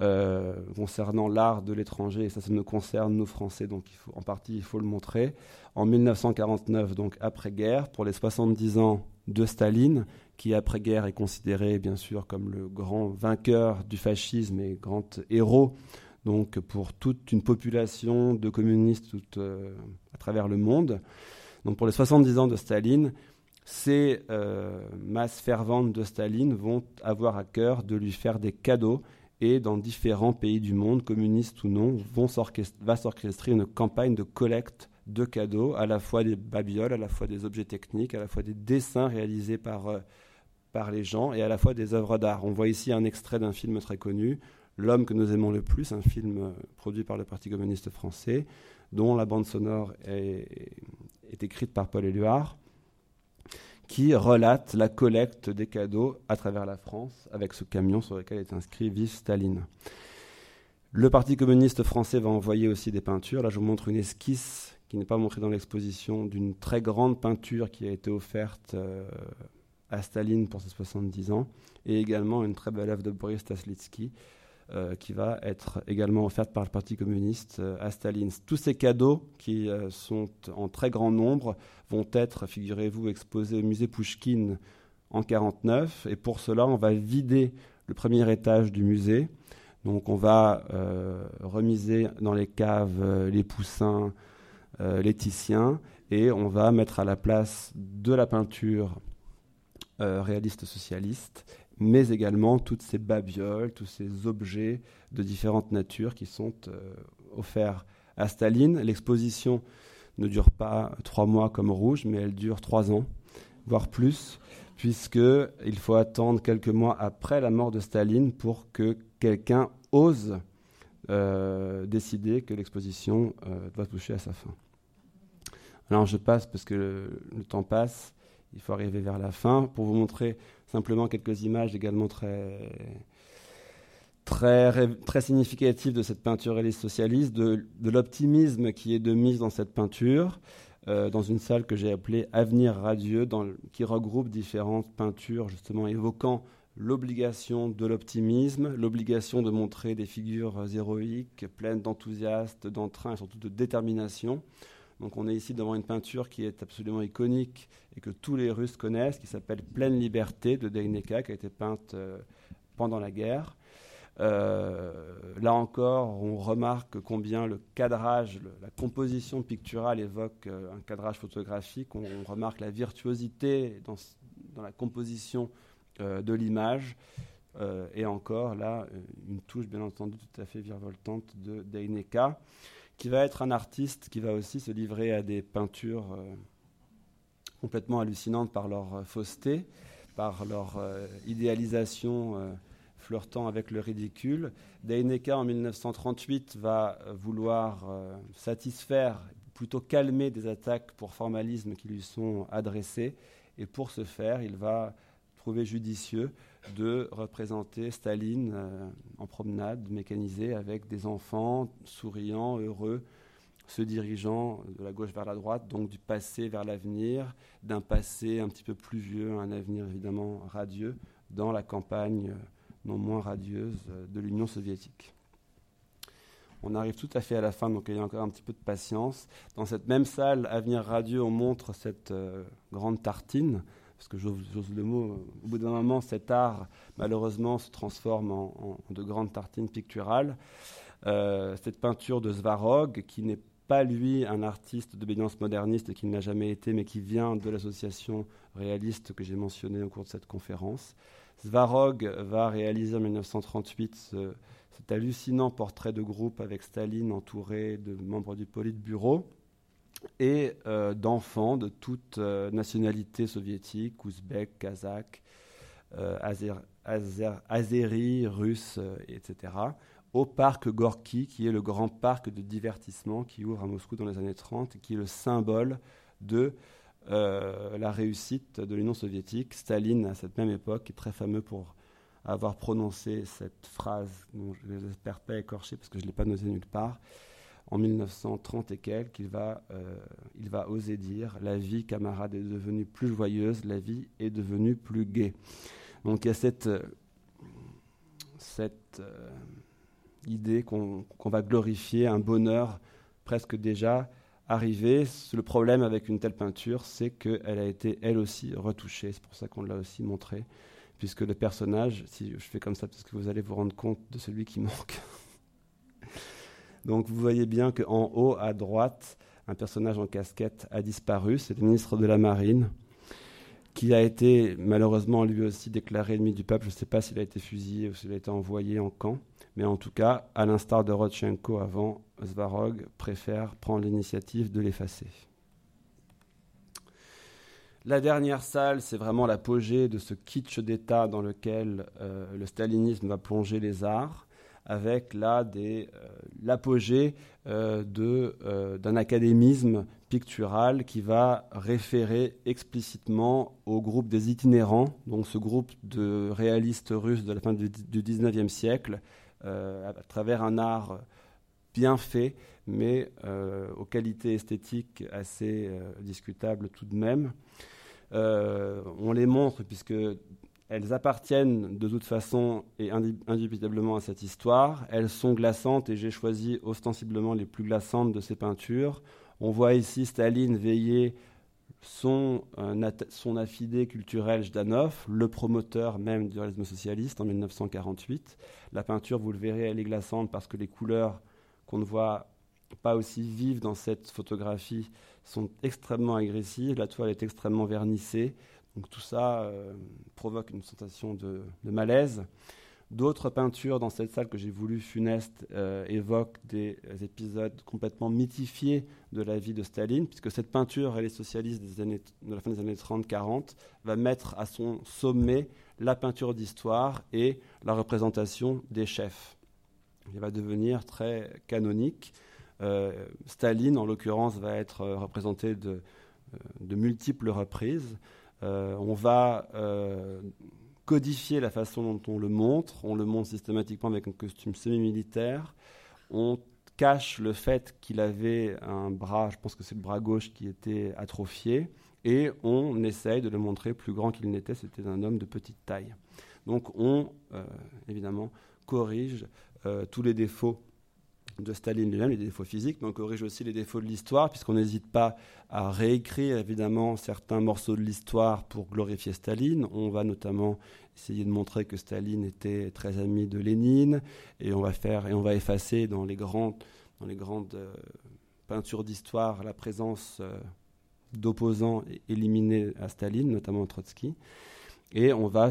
euh, concernant l'art de l'étranger, et ça, ça nous concerne, nous Français, donc en partie il faut le montrer. En 1949, donc après-guerre, pour les 70 ans de Staline, qui après-guerre est considéré bien sûr comme le grand vainqueur du fascisme et grand héros donc pour toute une population de communistes euh, à travers le monde. Donc pour les 70 ans de Staline, ces euh, masses ferventes de Staline vont avoir à cœur de lui faire des cadeaux et dans différents pays du monde, communistes ou non, vont va s'orchestrer une campagne de collecte de cadeaux, à la fois des babioles, à la fois des objets techniques, à la fois des dessins réalisés par euh, par les gens et à la fois des œuvres d'art. On voit ici un extrait d'un film très connu, L'homme que nous aimons le plus, un film euh, produit par le Parti communiste français, dont la bande sonore est, écrite par Paul Éluard, qui relate la collecte des cadeaux à travers la France avec ce camion sur lequel est inscrit Vive Staline. Le Parti communiste français va envoyer aussi des peintures. Là, je vous montre une esquisse qui n'est pas montrée dans l'exposition d'une très grande peinture qui a été offerte euh, à Staline pour ses 70 ans, et également une très belle œuvre de Boris Taslitsky, qui va être également offerte par le Parti communiste euh, à Staline. Tous ces cadeaux, qui euh, sont en très grand nombre, vont être, figurez-vous, exposés au musée Pouchkine en 1949, et pour cela, on va vider le premier étage du musée. Donc on va remiser dans les caves les poussins, les Titiens, et on va mettre à la place de la peinture euh, réaliste socialiste, mais également toutes ces babioles, tous ces objets de différentes natures qui sont euh, offerts à Staline. L'exposition ne dure pas trois mois comme Rouge, mais elle dure trois ans, voire plus, puisqu'il faut attendre quelques mois après la mort de Staline pour que quelqu'un ose euh, décider que l'exposition doit toucher à sa fin. Alors je passe parce que le temps passe il faut arriver vers la fin. Pour vous montrer simplement quelques images également très, très, très significatives de cette peinture réaliste socialiste, de, l'optimisme qui est de mise dans cette peinture, euh, dans une salle que j'ai appelée Avenir radieux, qui regroupe différentes peintures justement évoquant l'obligation de l'optimisme, l'obligation de montrer des figures héroïques, pleines d'enthousiasme, d'entrain et surtout de détermination. Donc on est ici devant une peinture qui est absolument iconique et que tous les Russes connaissent, qui s'appelle Pleine liberté de Deineka, qui a été peinte euh, pendant la guerre. Euh, là encore, on remarque combien le cadrage, la composition picturale évoque euh, un cadrage photographique. On, remarque la virtuosité dans, la composition de l'image. et encore, là, une touche bien entendu tout à fait virevoltante de Deineka qui va être un artiste qui va aussi se livrer à des peintures euh, complètement hallucinantes par leur euh, fausseté, par leur euh, idéalisation flirtant avec le ridicule. Deineka, en 1938, va vouloir satisfaire, plutôt calmer des attaques pour formalisme qui lui sont adressées. Et pour ce faire, il va trouver judicieux de représenter Staline euh, en promenade mécanisée avec des enfants souriants, heureux, se dirigeant de la gauche vers la droite, donc du passé vers l'avenir, d'un passé un petit peu plus vieux, un avenir évidemment radieux, dans la campagne euh, non moins radieuse euh, de l'Union soviétique. On arrive tout à fait à la fin, donc il y a encore un petit peu de patience. Dans cette même salle, Avenir radieux, on montre cette grande tartine parce que j'ose le mot, au bout d'un moment, cet art, malheureusement, se transforme en, de grandes tartines picturales. Euh, cette peinture de Svarog, qui n'est pas lui un artiste d'obédience moderniste, qui n'a jamais été, mais qui vient de l'association réaliste que j'ai mentionné au cours de cette conférence. Svarog va réaliser en 1938 cet hallucinant portrait de groupe avec Staline entouré de membres du Politburo et euh, d'enfants de toute euh, nationalité soviétique, ouzbek, kazakh, euh, russe, etc., au parc Gorky, qui est le grand parc de divertissement qui ouvre à Moscou dans les années 30 et qui est le symbole de la réussite de l'Union soviétique. Staline, à cette même époque, est très fameux pour avoir prononcé cette phrase, dont je n'espère pas écorcher parce que je ne l'ai pas noté nulle part, en 1930 et quelques, il va, euh, il va oser dire La vie, camarade, est devenue plus joyeuse, la vie est devenue plus gaie. Donc il y a cette, cette euh, idée qu'on va glorifier un bonheur presque déjà arrivé. Le problème avec une telle peinture, c'est qu'elle a été elle aussi retouchée. C'est pour ça qu'on l'a aussi montré, puisque le personnage, si je fais comme ça, parce que vous allez vous rendre compte de celui qui manque. Donc vous voyez bien qu'en haut à droite, un personnage en casquette a disparu, c'est le ministre de la Marine, qui a été malheureusement lui aussi déclaré ennemi du peuple. Je ne sais pas s'il a été fusillé ou s'il a été envoyé en camp, mais en tout cas, à l'instar de Rodchenko avant, Svarog préfère prendre l'initiative de l'effacer. La dernière salle, c'est vraiment l'apogée de ce kitsch d'État dans lequel euh, le stalinisme va plonger les arts avec là euh, l'apogée euh, euh, d'un académisme pictural qui va référer explicitement au groupe des itinérants, donc ce groupe de réalistes russes de la fin du, XIXe siècle, à travers un art bien fait, mais aux qualités esthétiques assez discutables tout de même. on les montre puisque elles appartiennent de toute façon et indubitablement à cette histoire. Elles sont glaçantes et j'ai choisi ostensiblement les plus glaçantes de ces peintures. On voit ici Staline veiller son, euh, son affidé culturel Jdanov, le promoteur même du réalisme socialiste en 1948. La peinture, vous le verrez, elle est glaçante parce que les couleurs qu'on ne voit pas aussi vives dans cette photographie sont extrêmement agressives. La toile est extrêmement vernissée. Donc tout ça euh, provoque une sensation de, malaise. D'autres peintures dans cette salle que j'ai voulu funeste euh, évoquent des épisodes complètement mythifiés de la vie de Staline, puisque cette peinture, elle est socialiste des années, de la fin des années 30-40, va mettre à son sommet la peinture d'histoire et la représentation des chefs. Il va devenir très canonique. Euh, Staline, en l'occurrence, va être représenté de, de multiples reprises. Euh, on va euh, codifier la façon dont on le montre. On le montre systématiquement avec un costume semi-militaire. On cache le fait qu'il avait un bras, je pense que c'est le bras gauche qui était atrophié, et on essaye de le montrer plus grand qu'il n'était. C'était un homme de petite taille. Donc on, euh, évidemment, corrige tous les défauts de Staline lui-même, les défauts physiques, mais on corrige aussi les défauts de l'histoire, puisqu'on n'hésite pas à réécrire évidemment certains morceaux de l'histoire pour glorifier Staline. On va notamment essayer de montrer que Staline était très ami de Lénine, et on va faire et on va effacer dans les grandes, dans les grandes euh, peintures d'histoire la présence euh, d'opposants éliminés à Staline, notamment Trotsky, et on va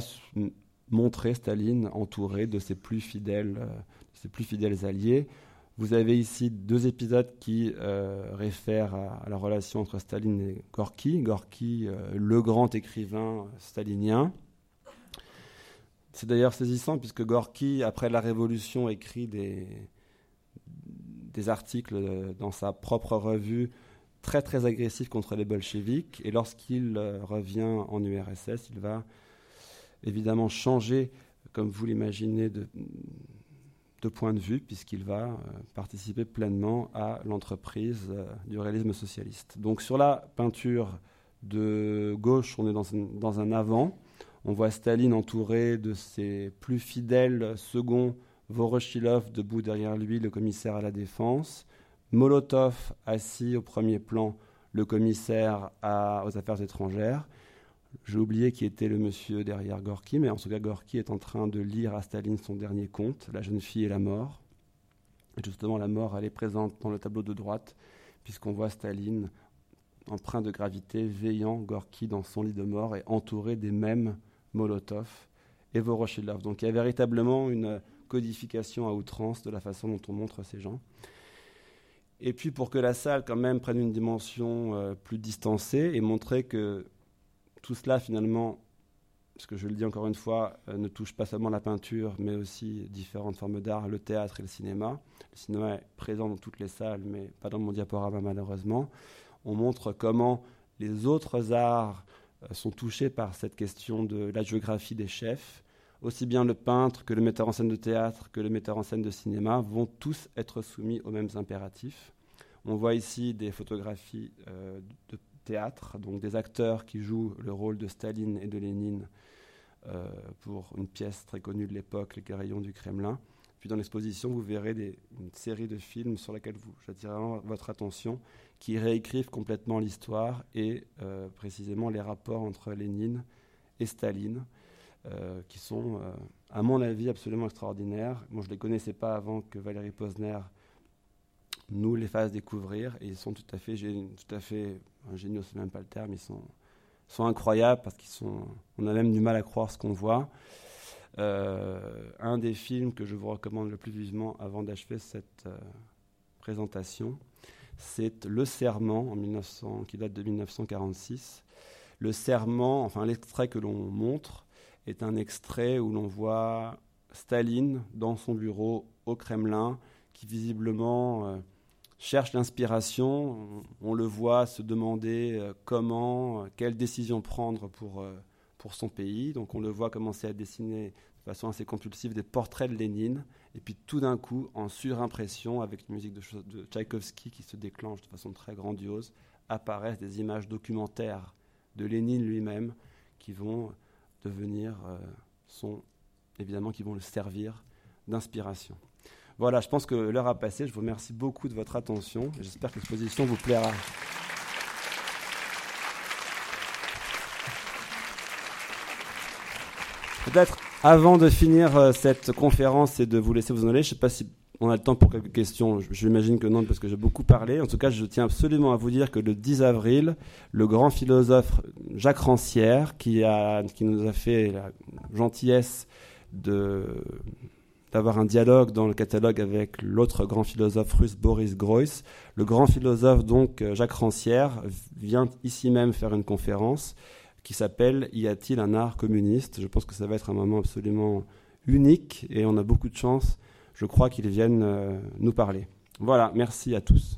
montrer Staline entouré de ses plus fidèles, euh, ses plus fidèles alliés. Vous avez ici deux épisodes qui euh, réfèrent à, la relation entre Staline et Gorky. Gorky, euh, le grand écrivain stalinien. C'est d'ailleurs saisissant puisque Gorky, après la Révolution, écrit des, articles euh, dans sa propre revue très très agressifs contre les bolcheviks. Et lorsqu'il revient en URSS, il va évidemment changer, comme vous l'imaginez, de de point de vue, puisqu'il va euh, participer pleinement à l'entreprise euh, du réalisme socialiste. Donc sur la peinture de gauche, on est dans un, dans un avant. On voit Staline entouré de ses plus fidèles seconds, Voroshilov debout derrière lui, le commissaire à la défense, Molotov assis au premier plan, le commissaire aux affaires étrangères, j'ai oublié qui était le monsieur derrière Gorky, mais en tout cas, Gorky est en train de lire à Staline son dernier conte, La jeune fille et la mort. Et justement, la mort, elle est présente dans le tableau de droite, puisqu'on voit Staline empreint de gravité, veillant, Gorky dans son lit de mort et entouré des mêmes Molotov et Voroshilov. Donc il y a véritablement une codification à outrance de la façon dont on montre ces gens. Et puis pour que la salle quand même prenne une dimension euh, plus distancée et montrer que tout cela finalement, parce que je le dis encore une fois, euh, ne touche pas seulement la peinture, mais aussi différentes formes d'art, le théâtre et le cinéma. Le cinéma est présent dans toutes les salles, mais pas dans mon diaporama malheureusement. On montre comment les autres arts euh, sont touchés par cette question de la géographie des chefs. Aussi bien le peintre que le metteur en scène de théâtre que le metteur en scène de cinéma vont tous être soumis aux mêmes impératifs. On voit ici des photographies euh, de théâtre, donc des acteurs qui jouent le rôle de Staline et de Lénine euh, pour une pièce très connue de l'époque, Les Guérillons du Kremlin. Puis dans l'exposition, vous verrez une série de films sur lesquels j'attirerai votre attention, qui réécrivent complètement l'histoire et euh, précisément les rapports entre Lénine et Staline, qui sont, à mon avis, absolument extraordinaires. Moi, je ne les connaissais pas avant que Valérie Posner nous les fasse découvrir. Et ils sont tout à fait, tout à fait géniaux, c'est même pas le terme, ils sont, incroyables parce qu'ils sont, on a même du mal à croire ce qu'on voit. Euh, un des films que je vous recommande le plus vivement avant d'achever cette euh, présentation, c'est Le Serment en 1900, qui date de 1946. Le Serment, enfin l'extrait que l'on montre, est un extrait où l'on voit Staline dans son bureau au Kremlin, qui visiblement euh, cherche l'inspiration. On, le voit se demander euh, comment, euh, quelle décision prendre pour, euh, pour son pays. Donc on le voit commencer à dessiner de façon assez compulsive des portraits de Lénine. Et puis tout d'un coup, en surimpression, avec une musique de, de Tchaïkovski qui se déclenche de façon très grandiose, apparaissent des images documentaires de Lénine lui-même qui vont devenir, sont évidemment, qui vont le servir d'inspiration. Voilà, je pense que l'heure a passé. Je vous remercie beaucoup de votre attention. J'espère que l'exposition vous plaira. Peut-être avant de finir euh, cette conférence et de vous laisser vous en aller, je ne sais pas si on a le temps pour quelques questions. Je m'imagine que non, parce que j'ai beaucoup parlé. En tout cas, je tiens absolument à vous dire que le 10 avril, le grand philosophe Jacques Rancière, qui, a, qui nous a fait la gentillesse de d'avoir un dialogue dans le catalogue avec l'autre grand philosophe russe Boris Groys. Le grand philosophe, donc euh, Jacques Rancière, vient ici même faire une conférence qui s'appelle Y a-t-il un art communiste? Je pense que ça va être un moment absolument unique et on a beaucoup de chance, je crois, qu'ils viennent euh, nous parler. Voilà, merci à tous.